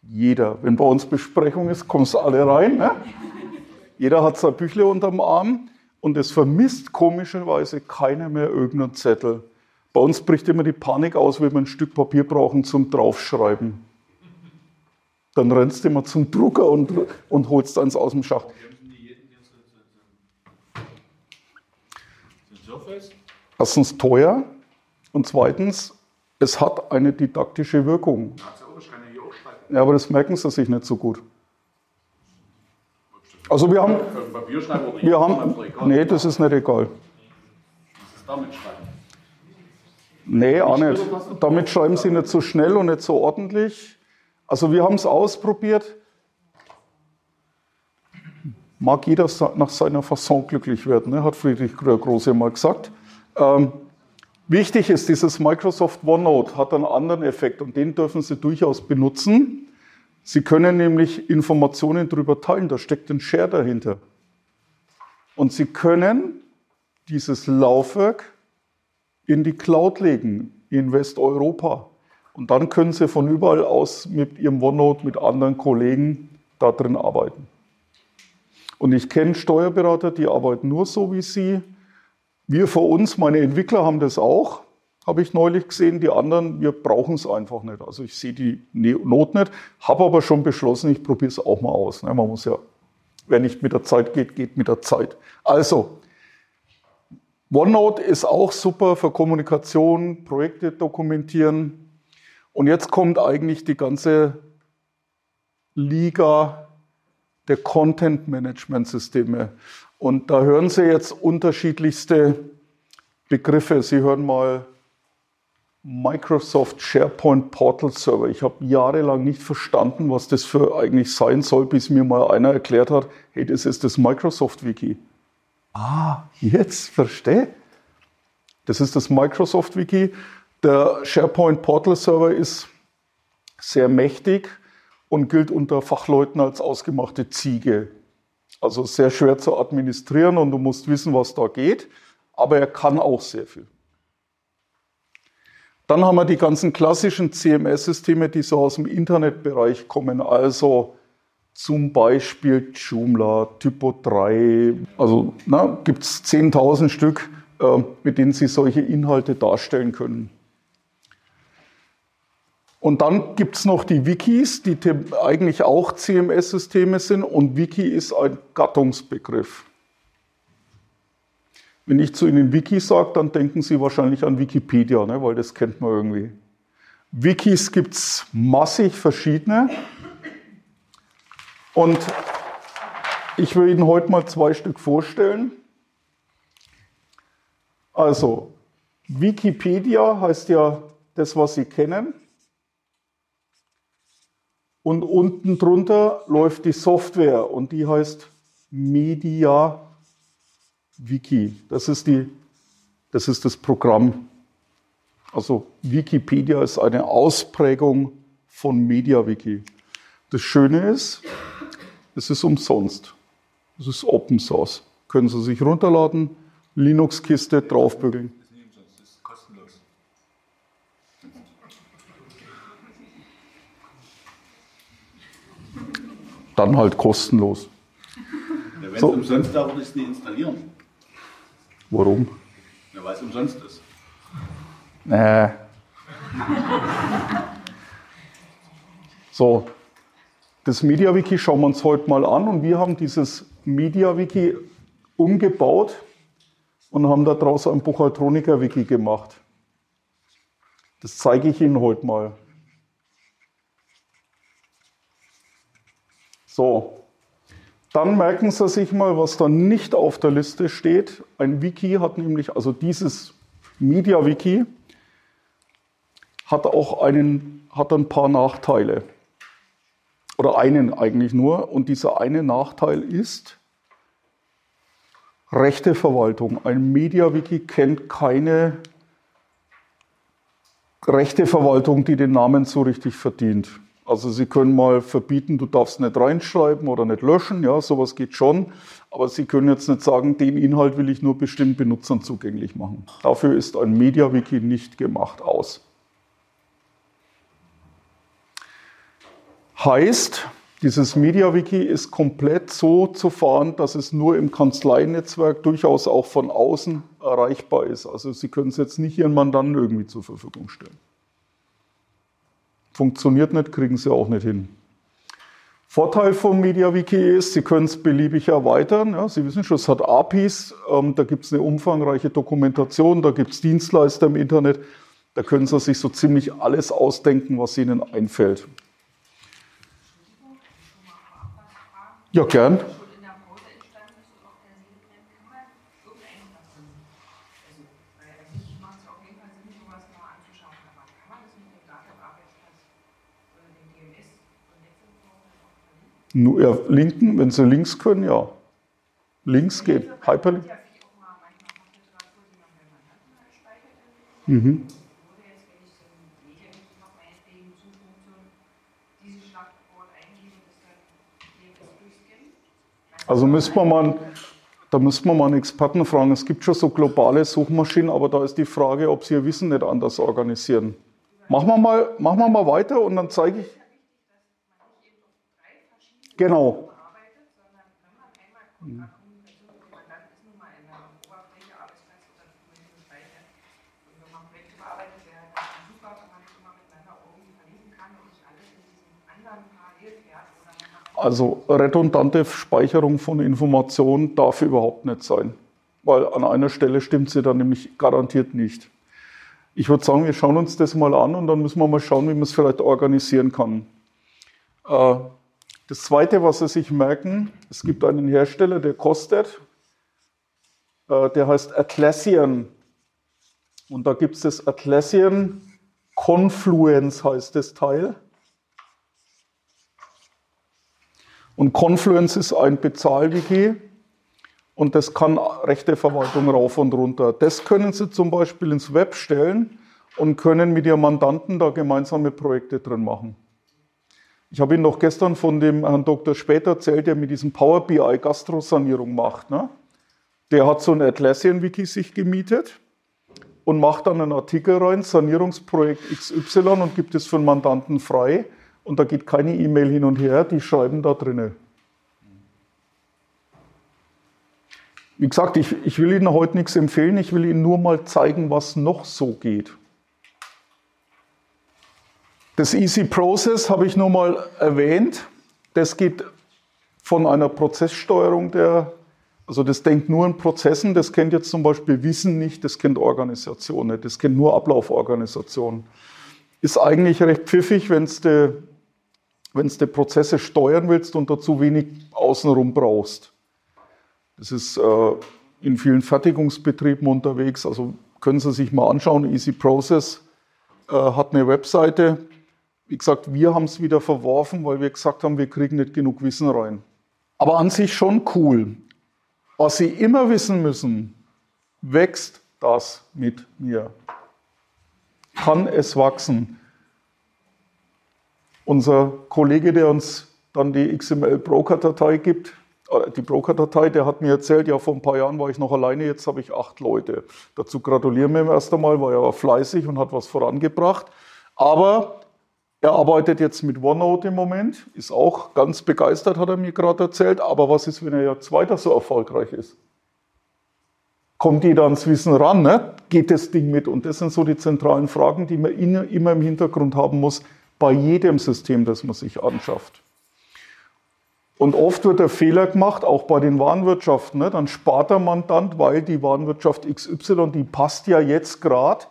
Jeder. Wenn bei uns Besprechung ist, kommen sie alle rein. Ne? Jeder hat sein Büchle unterm Arm und es vermisst komischerweise keiner mehr irgendeinen Zettel. Bei uns bricht immer die Panik aus, wenn wir ein Stück Papier brauchen zum Draufschreiben. Dann rennst du immer zum Drucker und, und holst eins aus dem Schacht. Erstens teuer und zweitens, es hat eine didaktische Wirkung. Ja, aber das merken sie sich nicht so gut. Also wir haben, wir haben, nee, das ist nicht egal. damit schreiben? Nee, auch nicht. Damit schreiben Sie nicht so schnell und nicht so ordentlich. Also wir haben es ausprobiert. Mag jeder nach seiner Fasson glücklich werden, ne? hat Friedrich Große mal gesagt. Ähm, wichtig ist, dieses Microsoft OneNote hat einen anderen Effekt und den dürfen Sie durchaus benutzen. Sie können nämlich Informationen darüber teilen, da steckt ein Share dahinter. Und Sie können dieses Laufwerk in die Cloud legen, in Westeuropa. Und dann können Sie von überall aus mit Ihrem OneNote, mit anderen Kollegen da drin arbeiten. Und ich kenne Steuerberater, die arbeiten nur so wie Sie. Wir vor uns, meine Entwickler haben das auch, habe ich neulich gesehen. Die anderen, wir brauchen es einfach nicht. Also ich sehe die Not nicht, habe aber schon beschlossen, ich probiere es auch mal aus. Ne? Man muss ja, wer nicht mit der Zeit geht, geht mit der Zeit. Also, OneNote ist auch super für Kommunikation, Projekte dokumentieren. Und jetzt kommt eigentlich die ganze Liga der Content-Management-Systeme. Und da hören Sie jetzt unterschiedlichste Begriffe. Sie hören mal Microsoft SharePoint Portal Server. Ich habe jahrelang nicht verstanden, was das für eigentlich sein soll, bis mir mal einer erklärt hat, hey, das ist das Microsoft Wiki. Ah, jetzt verstehe. Das ist das Microsoft Wiki. Der SharePoint Portal Server ist sehr mächtig und gilt unter Fachleuten als ausgemachte Ziege. Also sehr schwer zu administrieren und du musst wissen, was da geht, aber er kann auch sehr viel. Dann haben wir die ganzen klassischen CMS-Systeme, die so aus dem Internetbereich kommen, also zum Beispiel Joomla, Typo 3, also gibt es 10.000 Stück, äh, mit denen Sie solche Inhalte darstellen können. Und dann gibt es noch die Wikis, die eigentlich auch CMS-Systeme sind und Wiki ist ein Gattungsbegriff. Wenn ich zu Ihnen Wiki sage, dann denken Sie wahrscheinlich an Wikipedia, ne, weil das kennt man irgendwie. Wikis gibt es massig verschiedene. Und ich will Ihnen heute mal zwei Stück vorstellen. Also, Wikipedia heißt ja das, was Sie kennen. Und unten drunter läuft die Software und die heißt Media Wiki. Das ist, die, das, ist das Programm. Also Wikipedia ist eine Ausprägung von MediaWiki. Das Schöne ist, es ist umsonst. Es ist Open Source. Können Sie sich runterladen, Linux-Kiste draufbügeln. Das ist nicht umsonst, das ist kostenlos. Dann halt kostenlos. Ja, Wenn so. es umsonst ist, darf ich es nicht installieren. Warum? Ja, weil es umsonst ist. Äh. so, das MediaWiki schauen wir uns heute mal an und wir haben dieses MediaWiki umgebaut und haben daraus ein Buchhaltroniker-Wiki gemacht. Das zeige ich Ihnen heute mal. So, dann merken Sie sich mal, was da nicht auf der Liste steht. Ein Wiki hat nämlich, also dieses MediaWiki hat auch einen, hat ein paar Nachteile oder einen eigentlich nur. Und dieser eine Nachteil ist Rechteverwaltung. Ein MediaWiki kennt keine Rechteverwaltung, die den Namen so richtig verdient. Also Sie können mal verbieten, du darfst nicht reinschreiben oder nicht löschen, ja, sowas geht schon. Aber Sie können jetzt nicht sagen, den Inhalt will ich nur bestimmten Benutzern zugänglich machen. Dafür ist ein MediaWiki nicht gemacht aus. Heißt, dieses MediaWiki ist komplett so zu fahren, dass es nur im Kanzleinetzwerk durchaus auch von außen erreichbar ist. Also Sie können es jetzt nicht Ihren Mandanten irgendwie zur Verfügung stellen. Funktioniert nicht, kriegen Sie auch nicht hin. Vorteil vom MediaWiki ist, Sie können es beliebig erweitern. Ja, Sie wissen schon, es hat APIs, ähm, da gibt es eine umfangreiche Dokumentation, da gibt es Dienstleister im Internet. Da können Sie sich so ziemlich alles ausdenken, was Ihnen einfällt. Ja, gern. Nur, ja, linken, wenn Sie links können, ja. Links geht. Hyperlink. Mhm. Also müssen wir mal, da müssen wir mal einen Experten fragen. Es gibt schon so globale Suchmaschinen, aber da ist die Frage, ob sie ihr Wissen nicht anders organisieren. Machen wir mal, machen wir mal weiter und dann zeige ich. Genau. Also redundante Speicherung von Informationen darf überhaupt nicht sein, weil an einer Stelle stimmt sie dann nämlich garantiert nicht. Ich würde sagen, wir schauen uns das mal an und dann müssen wir mal schauen, wie man es vielleicht organisieren kann. Äh, das Zweite, was Sie sich merken, es gibt einen Hersteller, der kostet, äh, der heißt Atlassian. Und da gibt es das Atlassian Confluence, heißt das Teil. Und Confluence ist ein Bezahl-WG und das kann Rechteverwaltung rauf und runter. Das können Sie zum Beispiel ins Web stellen und können mit Ihrem Mandanten da gemeinsame Projekte drin machen. Ich habe Ihnen noch gestern von dem Herrn Dr. Später erzählt, der mit diesem Power BI Gastrosanierung macht. Ne? Der hat so ein Atlassian-Wiki sich gemietet und macht dann einen Artikel rein, Sanierungsprojekt XY und gibt es für den Mandanten frei und da geht keine E-Mail hin und her, die schreiben da drinnen. Wie gesagt, ich, ich will Ihnen heute nichts empfehlen, ich will Ihnen nur mal zeigen, was noch so geht. Das Easy Process habe ich nur mal erwähnt. Das geht von einer Prozesssteuerung der, also das denkt nur in Prozessen, das kennt jetzt zum Beispiel Wissen nicht, das kennt Organisation nicht, das kennt nur Ablauforganisation. Ist eigentlich recht pfiffig, wenn es wenn du Prozesse steuern willst und dazu wenig außenrum brauchst. Das ist äh, in vielen Fertigungsbetrieben unterwegs. Also können Sie sich mal anschauen. Easy Process äh, hat eine Webseite. Wie gesagt, wir haben es wieder verworfen, weil wir gesagt haben, wir kriegen nicht genug Wissen rein. Aber an sich schon cool. Was Sie immer wissen müssen, wächst das mit mir? Kann es wachsen? Unser Kollege, der uns dann die XML-Broker-Datei gibt, äh, die Broker-Datei, der hat mir erzählt, ja, vor ein paar Jahren war ich noch alleine, jetzt habe ich acht Leute. Dazu gratulieren wir ihm erst einmal, er war fleißig und hat was vorangebracht. Aber er arbeitet jetzt mit OneNote im Moment, ist auch ganz begeistert, hat er mir gerade erzählt. Aber was ist, wenn er jetzt weiter so erfolgreich ist? Kommt jeder ans Wissen ran? Ne? Geht das Ding mit? Und das sind so die zentralen Fragen, die man immer im Hintergrund haben muss bei jedem System, das man sich anschafft. Und oft wird der Fehler gemacht, auch bei den Warenwirtschaften. Ne? Dann spart der Mandant, weil die Warenwirtschaft XY, die passt ja jetzt gerade.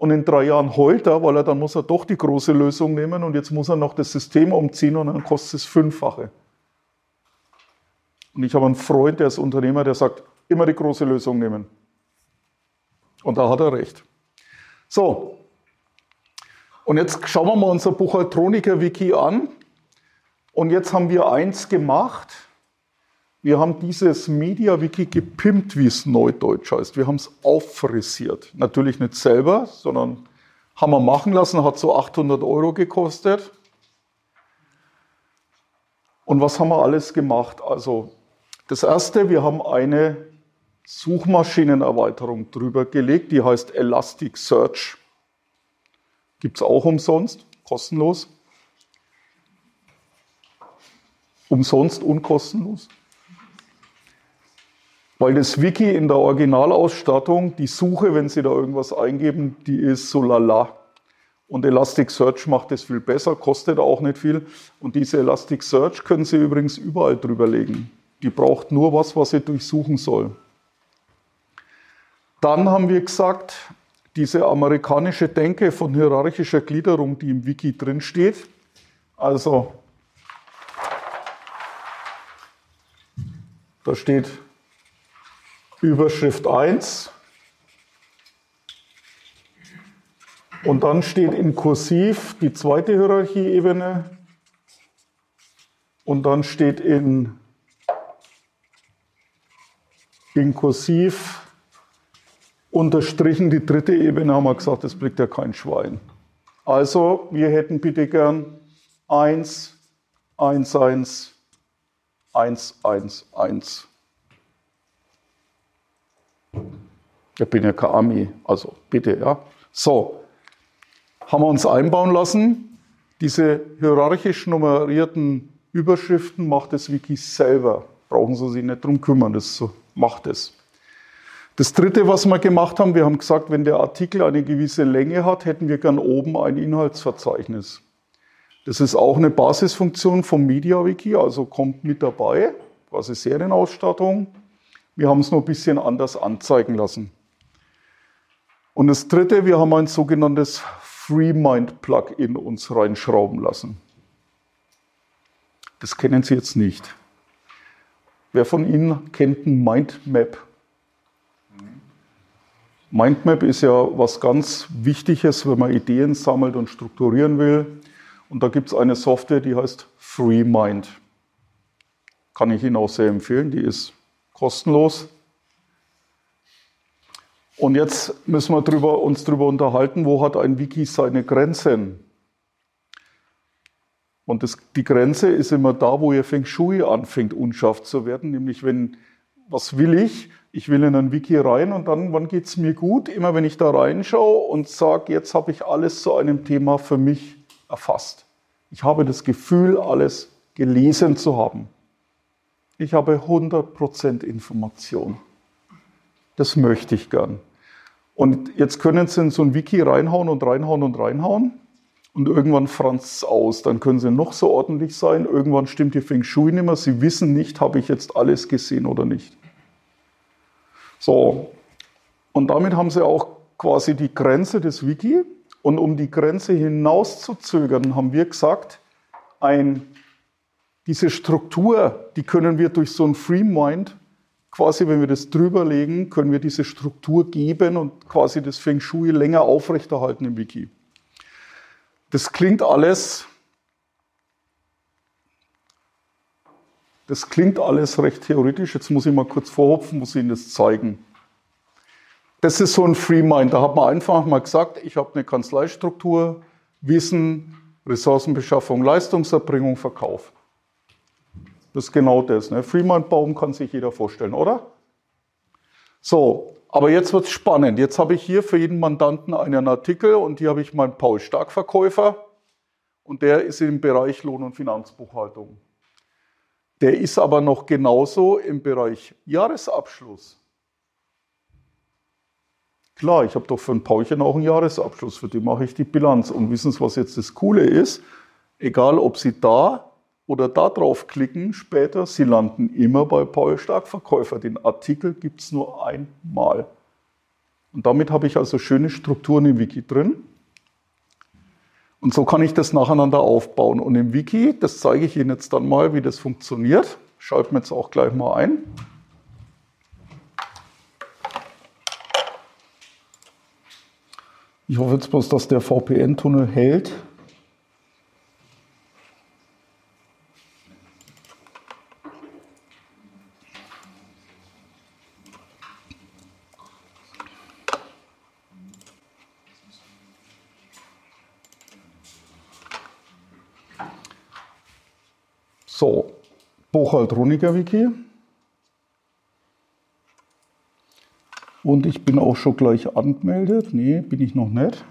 Und in drei Jahren heult er, weil er dann muss er doch die große Lösung nehmen und jetzt muss er noch das System umziehen und dann kostet es fünffache. Und ich habe einen Freund, der ist Unternehmer, der sagt, immer die große Lösung nehmen. Und da hat er recht. So, und jetzt schauen wir mal unser Buchhaltroniker-Wiki an. Und jetzt haben wir eins gemacht. Wir haben dieses Media-Wiki gepimpt, wie es neudeutsch heißt. Wir haben es auffrisiert. Natürlich nicht selber, sondern haben wir machen lassen, hat so 800 Euro gekostet. Und was haben wir alles gemacht? Also das erste, wir haben eine Suchmaschinenerweiterung drüber gelegt, die heißt Elasticsearch. Gibt es auch umsonst, kostenlos. Umsonst und kostenlos. Weil das Wiki in der Originalausstattung, die Suche, wenn Sie da irgendwas eingeben, die ist so lala. Und Elasticsearch macht es viel besser, kostet auch nicht viel. Und diese Elasticsearch können Sie übrigens überall drüber legen. Die braucht nur was, was sie durchsuchen soll. Dann haben wir gesagt, diese amerikanische Denke von hierarchischer Gliederung, die im Wiki drin steht. Also, da steht Überschrift 1 und dann steht in Kursiv die zweite Hierarchieebene und dann steht in, in Kursiv unterstrichen die dritte Ebene, haben wir gesagt, das blickt ja kein Schwein. Also, wir hätten bitte gern 1, 1, 1, 1, 1, 1. Ich bin ja kein Ami, also bitte, ja. So, haben wir uns einbauen lassen. Diese hierarchisch nummerierten Überschriften macht das Wiki selber. Brauchen Sie sich nicht drum kümmern, das macht es. Das dritte, was wir gemacht haben, wir haben gesagt, wenn der Artikel eine gewisse Länge hat, hätten wir gern oben ein Inhaltsverzeichnis. Das ist auch eine Basisfunktion vom MediaWiki, also kommt mit dabei, quasi Serienausstattung. Wir haben es nur ein bisschen anders anzeigen lassen. Und das dritte, wir haben ein sogenanntes FreeMind-Plugin uns reinschrauben lassen. Das kennen Sie jetzt nicht. Wer von Ihnen kennt ein Mindmap? Mindmap ist ja was ganz Wichtiges, wenn man Ideen sammelt und strukturieren will. Und da gibt es eine Software, die heißt FreeMind. Kann ich Ihnen auch sehr empfehlen, die ist kostenlos. Und jetzt müssen wir drüber, uns darüber unterhalten, wo hat ein Wiki seine Grenzen? Und das, die Grenze ist immer da, wo ihr Feng Shui anfängt, unscharf zu werden. Nämlich, wenn, was will ich? Ich will in ein Wiki rein und dann, wann geht es mir gut? Immer wenn ich da reinschaue und sage, jetzt habe ich alles zu einem Thema für mich erfasst. Ich habe das Gefühl, alles gelesen zu haben. Ich habe 100% Information. Das möchte ich gern. Und jetzt können Sie in so ein Wiki reinhauen und reinhauen und reinhauen. Und irgendwann franzt es aus. Dann können Sie noch so ordentlich sein. Irgendwann stimmt die Feng Shui nicht mehr. Sie wissen nicht, habe ich jetzt alles gesehen oder nicht. So. Und damit haben Sie auch quasi die Grenze des Wiki. Und um die Grenze hinauszuzögern, haben wir gesagt, ein, diese Struktur, die können wir durch so ein Free Mind quasi, wenn wir das drüberlegen, können wir diese Struktur geben und quasi das Feng Shui länger aufrechterhalten im Wiki. Das klingt alles, das klingt alles recht theoretisch. Jetzt muss ich mal kurz vorhopfen, muss Ihnen das zeigen. Das ist so ein Free Mind. Da hat man einfach mal gesagt, ich habe eine Kanzleistruktur, Wissen, Ressourcenbeschaffung, Leistungserbringung, Verkauf. Das ist genau das. Ne? Freeman-Baum kann sich jeder vorstellen, oder? So, aber jetzt wird es spannend. Jetzt habe ich hier für jeden Mandanten einen Artikel und hier habe ich meinen Paul Stark-Verkäufer und der ist im Bereich Lohn- und Finanzbuchhaltung. Der ist aber noch genauso im Bereich Jahresabschluss. Klar, ich habe doch für ein Paulchen auch einen Jahresabschluss, für den mache ich die Bilanz. Und wissen Sie, was jetzt das Coole ist? Egal, ob Sie da oder da draufklicken später, Sie landen immer bei Paul Starkverkäufer. Den Artikel gibt es nur einmal. Und damit habe ich also schöne Strukturen im Wiki drin. Und so kann ich das nacheinander aufbauen. Und im Wiki, das zeige ich Ihnen jetzt dann mal, wie das funktioniert. Schalten wir jetzt auch gleich mal ein. Ich hoffe jetzt bloß, dass der VPN-Tunnel hält. So, Buchhalt-Roniger-Wiki. Und ich bin auch schon gleich angemeldet. Nee, bin ich noch nicht.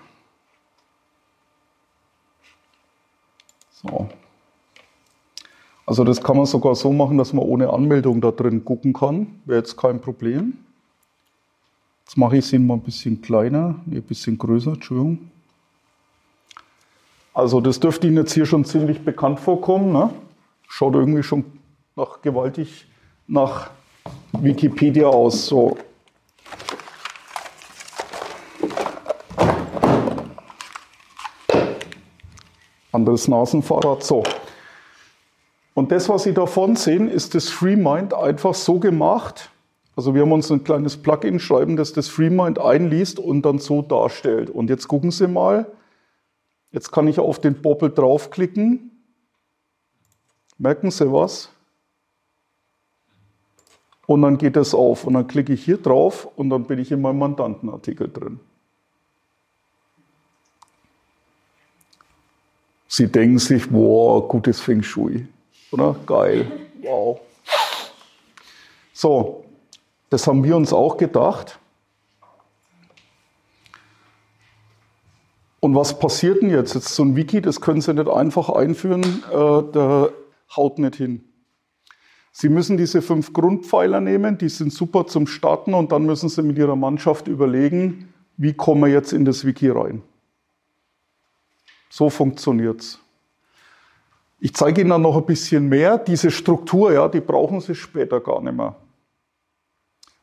So. Also das kann man sogar so machen, dass man ohne Anmeldung da drin gucken kann. Wäre jetzt kein Problem. Jetzt mache ich es mal ein bisschen kleiner, nee, ein bisschen größer, Entschuldigung. Also das dürfte Ihnen jetzt hier schon ziemlich bekannt vorkommen. Ne? schaut irgendwie schon nach gewaltig nach Wikipedia aus. So. Anderes Nasenfahrrad. So. Und das, was Sie davon sehen, ist das FreeMind einfach so gemacht. Also wir haben uns ein kleines Plugin schreiben, das das FreeMind einliest und dann so darstellt. Und jetzt gucken Sie mal. Jetzt kann ich auf den Bobbel draufklicken Merken Sie was? Und dann geht das auf und dann klicke ich hier drauf und dann bin ich in meinem Mandantenartikel drin. Sie denken sich, boah, gutes Feng Shui. Oder? Geil. Wow. So, das haben wir uns auch gedacht. Und was passiert denn jetzt? Jetzt so ein Wiki, das können Sie nicht einfach einführen, äh, der haut nicht hin. Sie müssen diese fünf Grundpfeiler nehmen, die sind super zum Starten und dann müssen Sie mit Ihrer Mannschaft überlegen, wie kommen wir jetzt in das Wiki rein. So funktioniert's. Ich zeige Ihnen dann noch ein bisschen mehr. Diese Struktur, ja, die brauchen Sie später gar nicht mehr.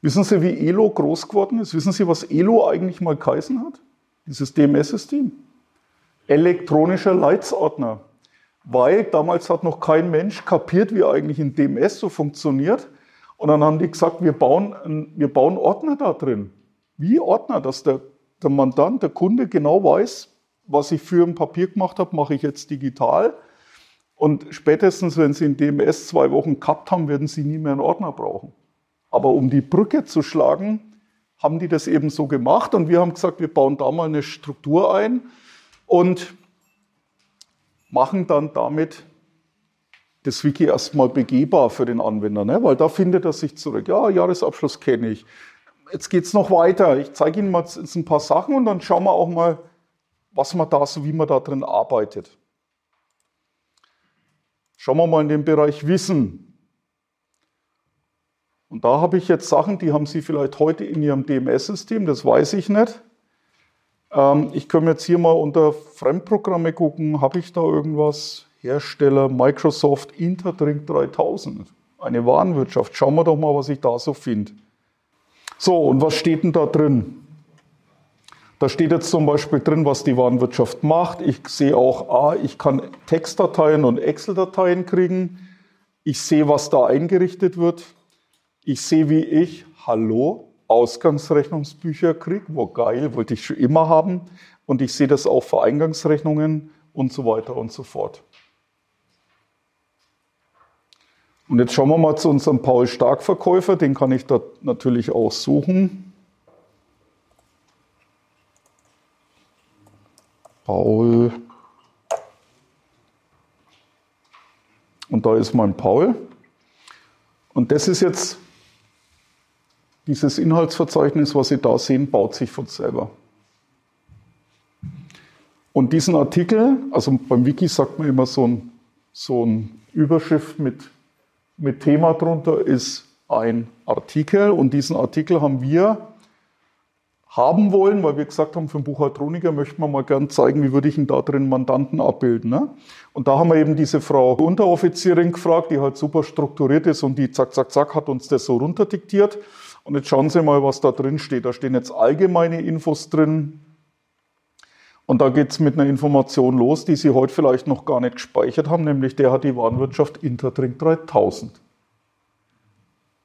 Wissen Sie, wie ELO groß geworden ist? Wissen Sie, was ELO eigentlich mal geheißen hat? Dieses DMS-System. Elektronischer Leitsordner weil damals hat noch kein Mensch kapiert, wie eigentlich ein DMS so funktioniert. Und dann haben die gesagt, wir bauen, wir bauen Ordner da drin. Wie Ordner, dass der, der Mandant, der Kunde genau weiß, was ich für ein Papier gemacht habe, mache ich jetzt digital. Und spätestens, wenn Sie ein DMS zwei Wochen gehabt haben, werden Sie nie mehr einen Ordner brauchen. Aber um die Brücke zu schlagen, haben die das eben so gemacht. Und wir haben gesagt, wir bauen da mal eine Struktur ein. Und machen dann damit das Wiki erstmal begehbar für den Anwender, ne? weil da findet er sich zurück. Ja, Jahresabschluss kenne ich. Jetzt geht es noch weiter. Ich zeige Ihnen mal jetzt ein paar Sachen und dann schauen wir auch mal, was man da so, wie man da drin arbeitet. Schauen wir mal in den Bereich Wissen. Und da habe ich jetzt Sachen, die haben Sie vielleicht heute in Ihrem DMS-System, das weiß ich nicht. Ähm, ich kann jetzt hier mal unter Fremdprogramme gucken. Habe ich da irgendwas? Hersteller Microsoft Interdrink 3000. Eine Warenwirtschaft. Schauen wir doch mal, was ich da so finde. So, und was steht denn da drin? Da steht jetzt zum Beispiel drin, was die Warenwirtschaft macht. Ich sehe auch, ah, ich kann Textdateien und Excel-Dateien kriegen. Ich sehe, was da eingerichtet wird. Ich sehe, wie ich, hallo, Ausgangsrechnungsbücher kriege. Wow, geil, wollte ich schon immer haben. Und ich sehe das auch für Eingangsrechnungen und so weiter und so fort. Und jetzt schauen wir mal zu unserem Paul Stark Verkäufer. Den kann ich da natürlich auch suchen. Paul. Und da ist mein Paul. Und das ist jetzt dieses Inhaltsverzeichnis, was Sie da sehen, baut sich von selber. Und diesen Artikel, also beim Wiki sagt man immer so ein, so ein Überschrift mit, mit Thema drunter, ist ein Artikel. Und diesen Artikel haben wir haben wollen, weil wir gesagt haben, für einen Buchhaltroniker möchten wir mal gern zeigen, wie würde ich ihn da drin Mandanten abbilden. Ne? Und da haben wir eben diese Frau Unteroffizierin gefragt, die halt super strukturiert ist und die zack, zack, zack hat uns das so runterdiktiert. Und jetzt schauen Sie mal, was da drin steht. Da stehen jetzt allgemeine Infos drin. Und da geht es mit einer Information los, die Sie heute vielleicht noch gar nicht gespeichert haben, nämlich der hat die Warenwirtschaft Intertrink 3000.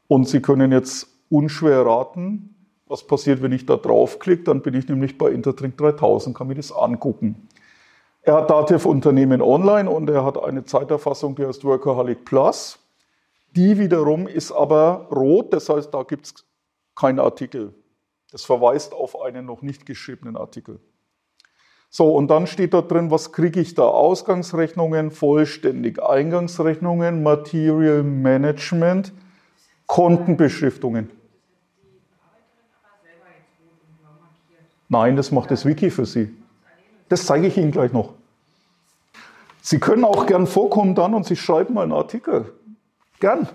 Und Sie können jetzt unschwer raten, was passiert, wenn ich da draufklicke. Dann bin ich nämlich bei Intertrink 3000, kann mir das angucken. Er hat Dativ Unternehmen online und er hat eine Zeiterfassung, die heißt Workaholic Plus. Die wiederum ist aber rot, das heißt, da gibt es kein Artikel. Das verweist auf einen noch nicht geschriebenen Artikel. So, und dann steht da drin, was kriege ich da? Ausgangsrechnungen, vollständig Eingangsrechnungen, Material Management, Kontenbeschriftungen. Nein, das macht das Wiki für Sie. Das zeige ich Ihnen gleich noch. Sie können auch gern vorkommen dann und Sie schreiben mal einen Artikel. Gern.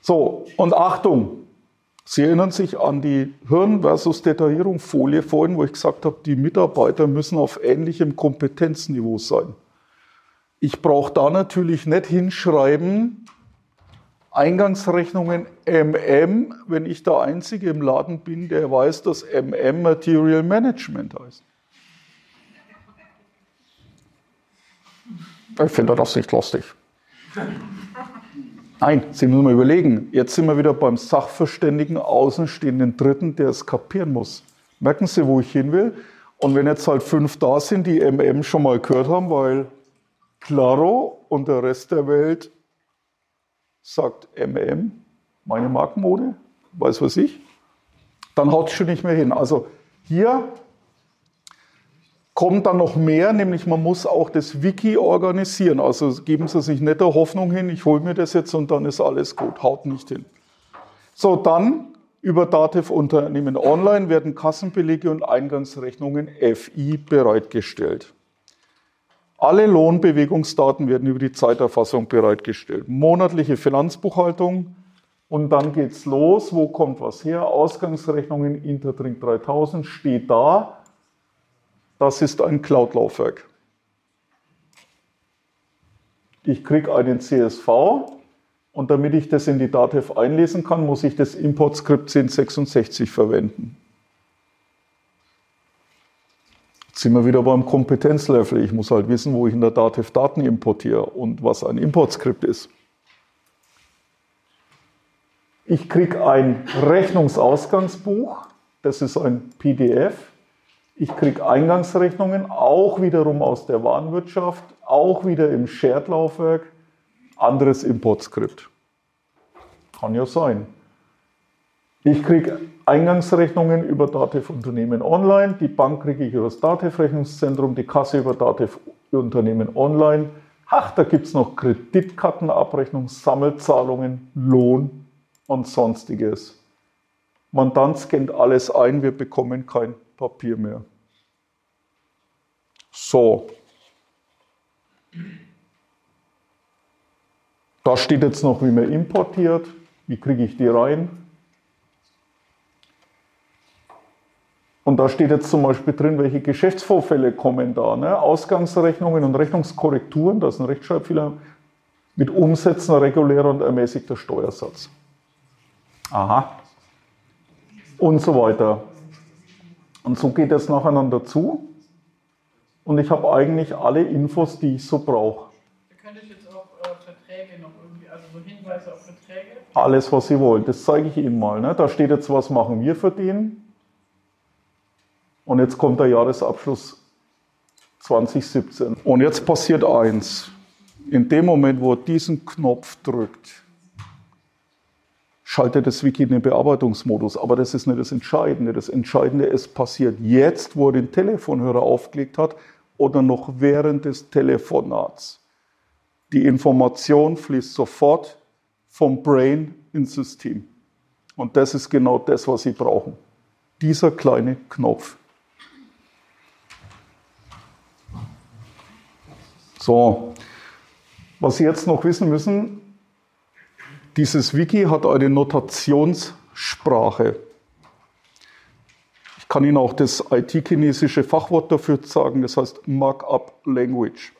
So, und Achtung, Sie erinnern sich an die Hirn versus Detaillierung Folie vorhin, wo ich gesagt habe, die Mitarbeiter müssen auf ähnlichem Kompetenzniveau sein. Ich brauche da natürlich nicht hinschreiben, Eingangsrechnungen MM, wenn ich der Einzige im Laden bin, der weiß, dass MM Material Management heißt. Ich finde das nicht lustig. Nein, Sie müssen mal überlegen. Jetzt sind wir wieder beim Sachverständigen, außenstehenden Dritten, der es kapieren muss. Merken Sie, wo ich hin will? Und wenn jetzt halt fünf da sind, die MM schon mal gehört haben, weil Claro und der Rest der Welt sagt MM, meine Markenmode, weiß was ich, dann haut es schon nicht mehr hin. Also hier kommt dann noch mehr, nämlich man muss auch das Wiki organisieren. Also geben Sie sich nicht der Hoffnung hin, ich hole mir das jetzt und dann ist alles gut. Haut nicht hin. So, dann über Dativ Unternehmen Online werden Kassenbelege und Eingangsrechnungen FI bereitgestellt. Alle Lohnbewegungsdaten werden über die Zeiterfassung bereitgestellt. Monatliche Finanzbuchhaltung und dann geht's los. Wo kommt was her? Ausgangsrechnungen Intertrink 3000 steht da das ist ein Cloud-Laufwerk. Ich kriege einen CSV und damit ich das in die Datev einlesen kann, muss ich das Import-Skript 1066 verwenden. Jetzt sind wir wieder beim Kompetenzlevel. Ich muss halt wissen, wo ich in der Datev Daten importiere und was ein Import-Skript ist. Ich kriege ein Rechnungsausgangsbuch, das ist ein PDF. Ich kriege Eingangsrechnungen, auch wiederum aus der Warenwirtschaft, auch wieder im Shared-Laufwerk, anderes Importskript. Kann ja sein. Ich kriege Eingangsrechnungen über Datev Unternehmen Online, die Bank kriege ich über das Datev Rechnungszentrum, die Kasse über Datev Unternehmen Online. Ach, da gibt es noch Kreditkartenabrechnung, Sammelzahlungen, Lohn und sonstiges. Mandant scannt alles ein, wir bekommen kein Papier mehr. So. Da steht jetzt noch, wie man importiert. Wie kriege ich die rein? Und da steht jetzt zum Beispiel drin, welche Geschäftsvorfälle kommen da. Ne? Ausgangsrechnungen und Rechnungskorrekturen, das ist ein Rechtschreibfehler, mit Umsätzen regulärer und ermäßigter Steuersatz. Aha. Und so weiter. Und so geht es nacheinander zu. Und ich habe eigentlich alle Infos, die ich so brauche. Da könnte ich jetzt auch äh, Verträge noch irgendwie, also so Hinweise auf Verträge? Alles, was Sie wollen. Das zeige ich Ihnen mal. Ne? Da steht jetzt, was machen wir für den. Und jetzt kommt der Jahresabschluss 2017. Und jetzt passiert eins. In dem Moment, wo er diesen Knopf drückt, schaltet das Wiki in den Bearbeitungsmodus. Aber das ist nicht das Entscheidende. Das Entscheidende ist passiert jetzt, wo er den Telefonhörer aufgelegt hat oder noch während des Telefonats. Die Information fließt sofort vom Brain ins System. Und das ist genau das, was Sie brauchen. Dieser kleine Knopf. So, was Sie jetzt noch wissen müssen, dieses Wiki hat eine Notationssprache. Ich kann Ihnen auch das IT-chinesische Fachwort dafür sagen, das heißt Markup Language.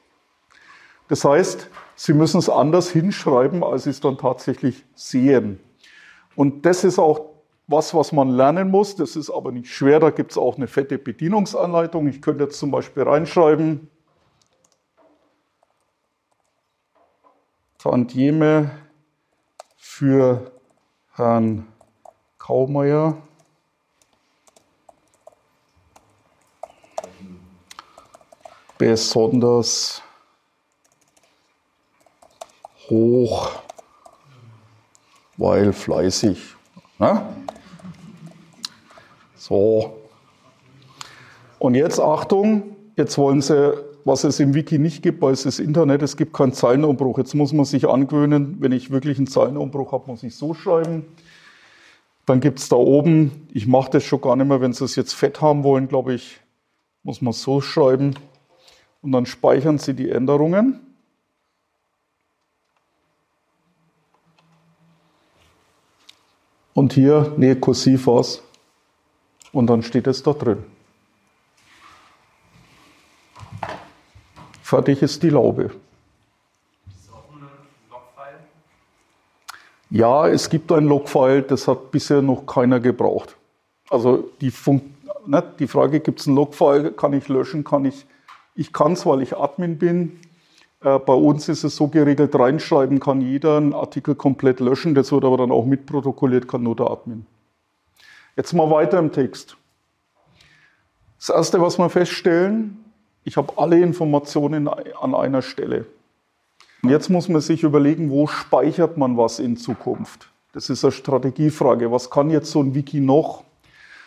Das heißt, Sie müssen es anders hinschreiben, als Sie es dann tatsächlich sehen. Und das ist auch was, was man lernen muss. Das ist aber nicht schwer. Da gibt es auch eine fette Bedienungsanleitung. Ich könnte jetzt zum Beispiel reinschreiben, Tantieme für Herrn Kaumeier. Besonders hoch, weil fleißig. Ne? So. Und jetzt Achtung, jetzt wollen sie was es im Wiki nicht gibt, weil es das Internet, es gibt keinen Zeilenumbruch. Jetzt muss man sich angewöhnen, wenn ich wirklich einen Zeilenumbruch habe, muss ich so schreiben. Dann gibt es da oben, ich mache das schon gar nicht mehr, wenn Sie es jetzt fett haben wollen, glaube ich, muss man so schreiben. Und dann speichern Sie die Änderungen. Und hier, nee, kursiv was. Und dann steht es da drin. Fertig ist die Laube. Ja, es gibt ein Logfile, das hat bisher noch keiner gebraucht. Also die, Fun ne, die Frage, gibt es ein Logfile, kann ich löschen, kann ich, ich kann es, weil ich Admin bin. Äh, bei uns ist es so geregelt, reinschreiben kann jeder einen Artikel komplett löschen, das wird aber dann auch mitprotokolliert, kann nur der Admin. Jetzt mal weiter im Text. Das Erste, was wir feststellen, ich habe alle Informationen an einer Stelle. Jetzt muss man sich überlegen, wo speichert man was in Zukunft. Das ist eine Strategiefrage. Was kann jetzt so ein Wiki noch?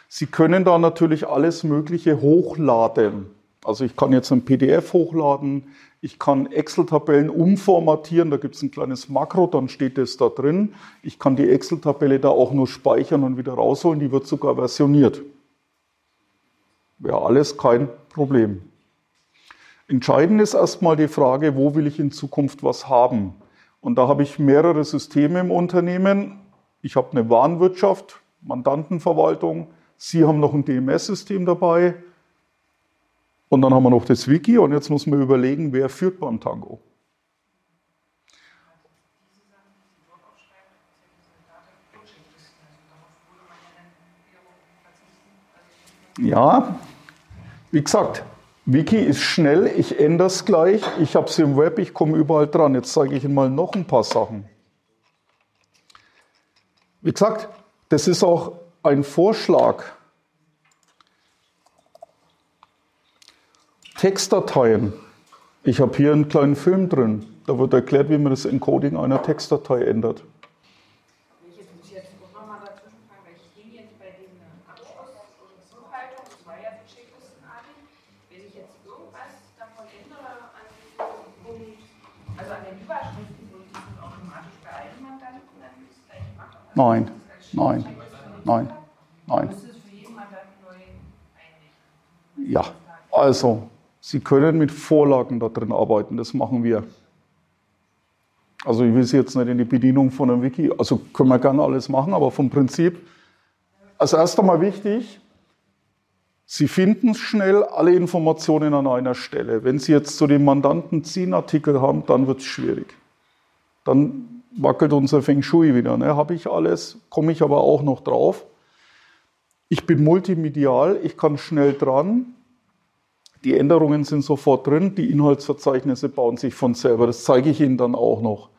Sie können da natürlich alles Mögliche hochladen. Also ich kann jetzt ein PDF hochladen, ich kann Excel-Tabellen umformatieren, da gibt es ein kleines Makro, dann steht es da drin. Ich kann die Excel-Tabelle da auch nur speichern und wieder rausholen, die wird sogar versioniert. Wäre alles kein Problem. Entscheidend ist erstmal die Frage, wo will ich in Zukunft was haben? Und da habe ich mehrere Systeme im Unternehmen. Ich habe eine Warenwirtschaft, Mandantenverwaltung. Sie haben noch ein DMS-System dabei. Und dann haben wir noch das Wiki. Und jetzt muss man überlegen, wer führt beim Tango. Ja, wie gesagt, Wiki ist schnell, ich ändere es gleich, ich habe es im Web, ich komme überall dran. Jetzt zeige ich Ihnen mal noch ein paar Sachen. Wie gesagt, das ist auch ein Vorschlag. Textdateien. Ich habe hier einen kleinen Film drin. Da wird erklärt, wie man das Encoding einer Textdatei ändert. Nein, nein, nein, nein. Ja, also Sie können mit Vorlagen da drin arbeiten, das machen wir. Also ich will Sie jetzt nicht in die Bedienung von einem Wiki, also können wir gerne alles machen, aber vom Prinzip, als erst einmal wichtig, Sie finden schnell alle Informationen an einer Stelle. Wenn Sie jetzt zu dem Mandanten zehn Artikel haben, dann wird es schwierig. Dann wackelt unser Feng Shui wieder. Ne? Habe ich alles, komme ich aber auch noch drauf. Ich bin multimedial, ich kann schnell dran. Die Änderungen sind sofort drin, die Inhaltsverzeichnisse bauen sich von selber. Das zeige ich Ihnen dann auch noch.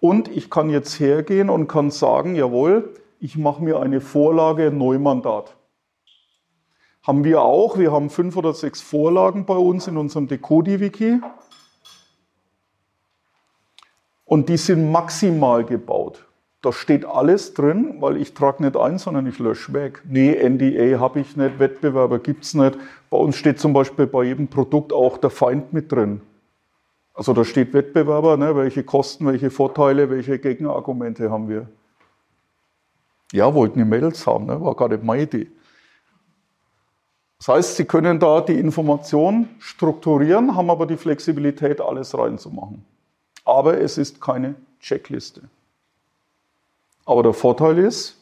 Und ich kann jetzt hergehen und kann sagen, jawohl, ich mache mir eine Vorlage Neumandat. Haben wir auch. Wir haben fünf oder sechs Vorlagen bei uns in unserem Decodi-Wiki. Und die sind maximal gebaut. Da steht alles drin, weil ich trage nicht ein, sondern ich lösche weg. Nee, NDA habe ich nicht, Wettbewerber gibt es nicht. Bei uns steht zum Beispiel bei jedem Produkt auch der Feind mit drin. Also da steht Wettbewerber, ne, welche Kosten, welche Vorteile, welche Gegenargumente haben wir. Ja, wollten die Mädels haben, ne, war gar nicht meine Idee. Das heißt, Sie können da die Information strukturieren, haben aber die Flexibilität, alles reinzumachen aber es ist keine Checkliste. Aber der Vorteil ist,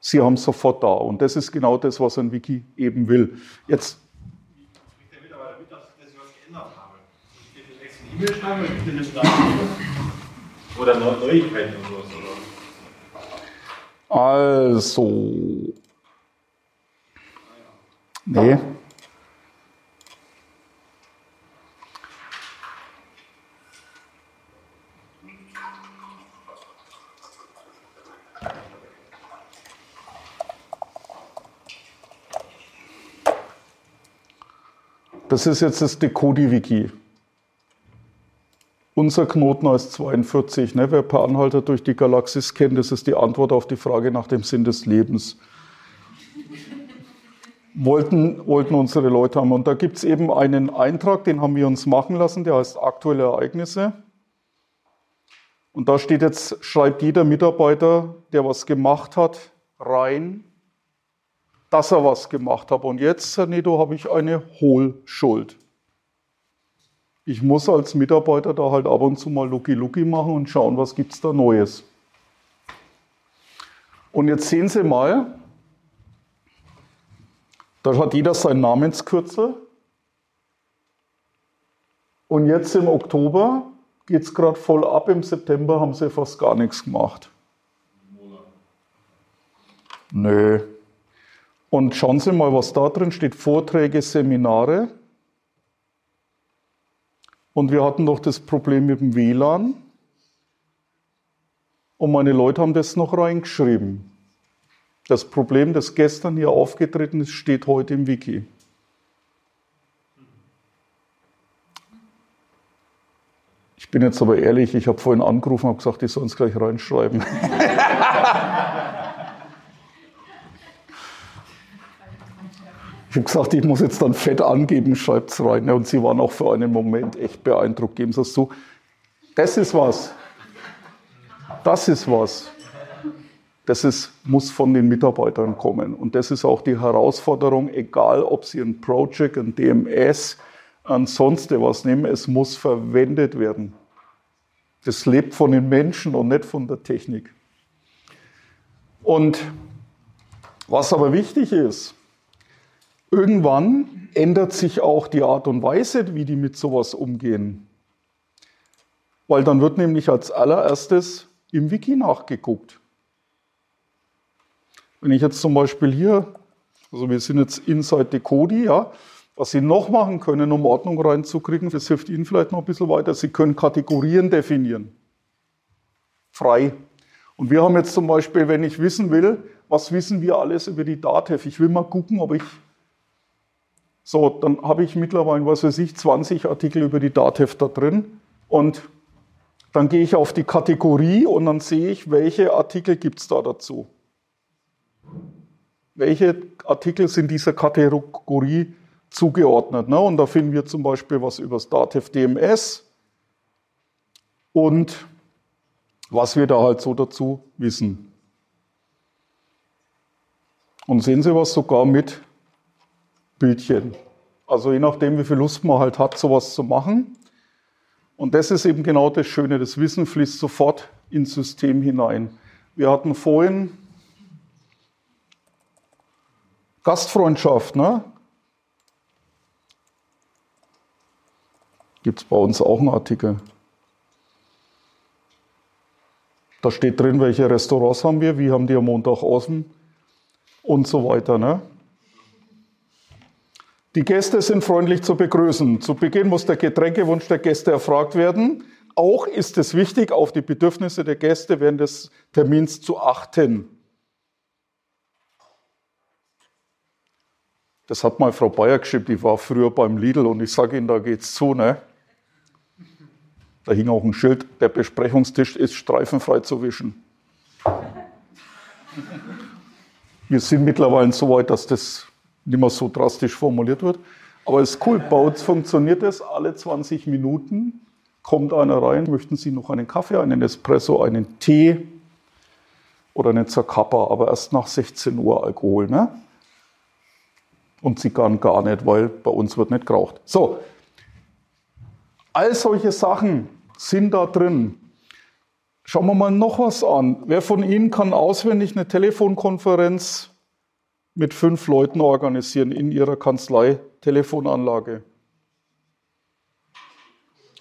Sie haben es sofort da und das ist genau das, was ein Wiki eben will. Jetzt der Mitarbeiter mit, dass ich was geändert habe. Ich will extra eine E-Mail schreiben und ich will das da oder Neuigkeiten und sowas. Oder? Also. Nee. Das ist jetzt das Decodi-Wiki. Unser Knoten heißt 42. Ne? Wer per Anhalter durch die Galaxis kennt, das ist die Antwort auf die Frage nach dem Sinn des Lebens. wollten, wollten unsere Leute haben. Und da gibt es eben einen Eintrag, den haben wir uns machen lassen, der heißt aktuelle Ereignisse. Und da steht jetzt, schreibt jeder Mitarbeiter, der was gemacht hat, rein, dass er was gemacht hat. Und jetzt, Herr Nedo, habe ich eine Hohlschuld. Ich muss als Mitarbeiter da halt ab und zu mal Lucky Lucky machen und schauen, was gibt es da Neues. Und jetzt sehen Sie mal, da hat jeder sein Namenskürzel. Und jetzt im Oktober geht es gerade voll ab. Im September haben sie fast gar nichts gemacht. Nö, und schauen Sie mal, was da drin steht. Vorträge, Seminare. Und wir hatten noch das Problem mit dem WLAN. Und meine Leute haben das noch reingeschrieben. Das Problem, das gestern hier aufgetreten ist, steht heute im Wiki. Ich bin jetzt aber ehrlich, ich habe vorhin angerufen und gesagt, die sollen es gleich reinschreiben. Ich habe gesagt, ich muss jetzt dann fett angeben, schreibt es rein. Und sie waren auch für einen Moment echt beeindruckt. Geben Sie es zu. Das ist was. Das ist was. Das ist, muss von den Mitarbeitern kommen. Und das ist auch die Herausforderung, egal ob Sie ein Project, ein DMS, ansonsten was nehmen, es muss verwendet werden. Das lebt von den Menschen und nicht von der Technik. Und was aber wichtig ist, Irgendwann ändert sich auch die Art und Weise, wie die mit sowas umgehen. Weil dann wird nämlich als allererstes im Wiki nachgeguckt. Wenn ich jetzt zum Beispiel hier, also wir sind jetzt inside Decodi, ja, was Sie noch machen können, um Ordnung reinzukriegen, das hilft Ihnen vielleicht noch ein bisschen weiter, Sie können Kategorien definieren. Frei. Und wir haben jetzt zum Beispiel, wenn ich wissen will, was wissen wir alles über die DATEV, ich will mal gucken, ob ich so, dann habe ich mittlerweile, was weiß ich, 20 Artikel über die DATEV da drin und dann gehe ich auf die Kategorie und dann sehe ich, welche Artikel gibt es da dazu. Welche Artikel sind dieser Kategorie zugeordnet. Ne? Und da finden wir zum Beispiel was über das DATEV DMS und was wir da halt so dazu wissen. Und sehen Sie was sogar mit Bildchen. Also je nachdem, wie viel Lust man halt hat, sowas zu machen. Und das ist eben genau das Schöne. Das Wissen fließt sofort ins System hinein. Wir hatten vorhin Gastfreundschaft, ne? Gibt es bei uns auch einen Artikel. Da steht drin, welche Restaurants haben wir, wie haben die am Montag außen und so weiter. Ne? Die Gäste sind freundlich zu begrüßen. Zu Beginn muss der Getränkewunsch der Gäste erfragt werden. Auch ist es wichtig, auf die Bedürfnisse der Gäste während des Termins zu achten. Das hat mal Frau Bayer geschrieben, die war früher beim Lidl und ich sage Ihnen, da geht's zu, ne? Da hing auch ein Schild, der Besprechungstisch ist streifenfrei zu wischen. Wir sind mittlerweile so weit, dass das nicht mehr so drastisch formuliert wird. Aber es ist cool, bei uns funktioniert es. Alle 20 Minuten kommt einer rein, möchten Sie noch einen Kaffee, einen Espresso, einen Tee oder einen Zacappa, aber erst nach 16 Uhr Alkohol. Ne? Und Zigarren gar nicht, weil bei uns wird nicht geraucht. So, all solche Sachen sind da drin. Schauen wir mal noch was an. Wer von Ihnen kann auswendig eine Telefonkonferenz mit fünf Leuten organisieren in ihrer Kanzlei Telefonanlage.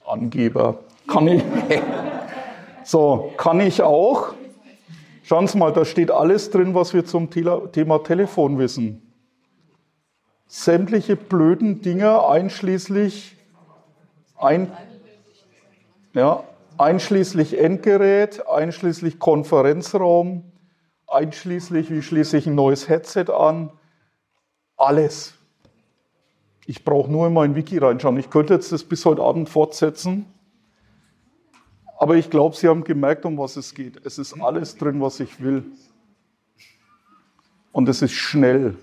Angeber. Kann ich. so, kann ich auch. Schauen Sie mal, da steht alles drin, was wir zum Thema Telefon wissen. Sämtliche blöden Dinge, einschließlich, ein, ja, einschließlich Endgerät, einschließlich Konferenzraum, einschließlich, wie schließe ich ein neues Headset an, alles. Ich brauche nur in mein Wiki reinschauen. Ich könnte jetzt das bis heute Abend fortsetzen, aber ich glaube, Sie haben gemerkt, um was es geht. Es ist alles drin, was ich will. Und es ist schnell.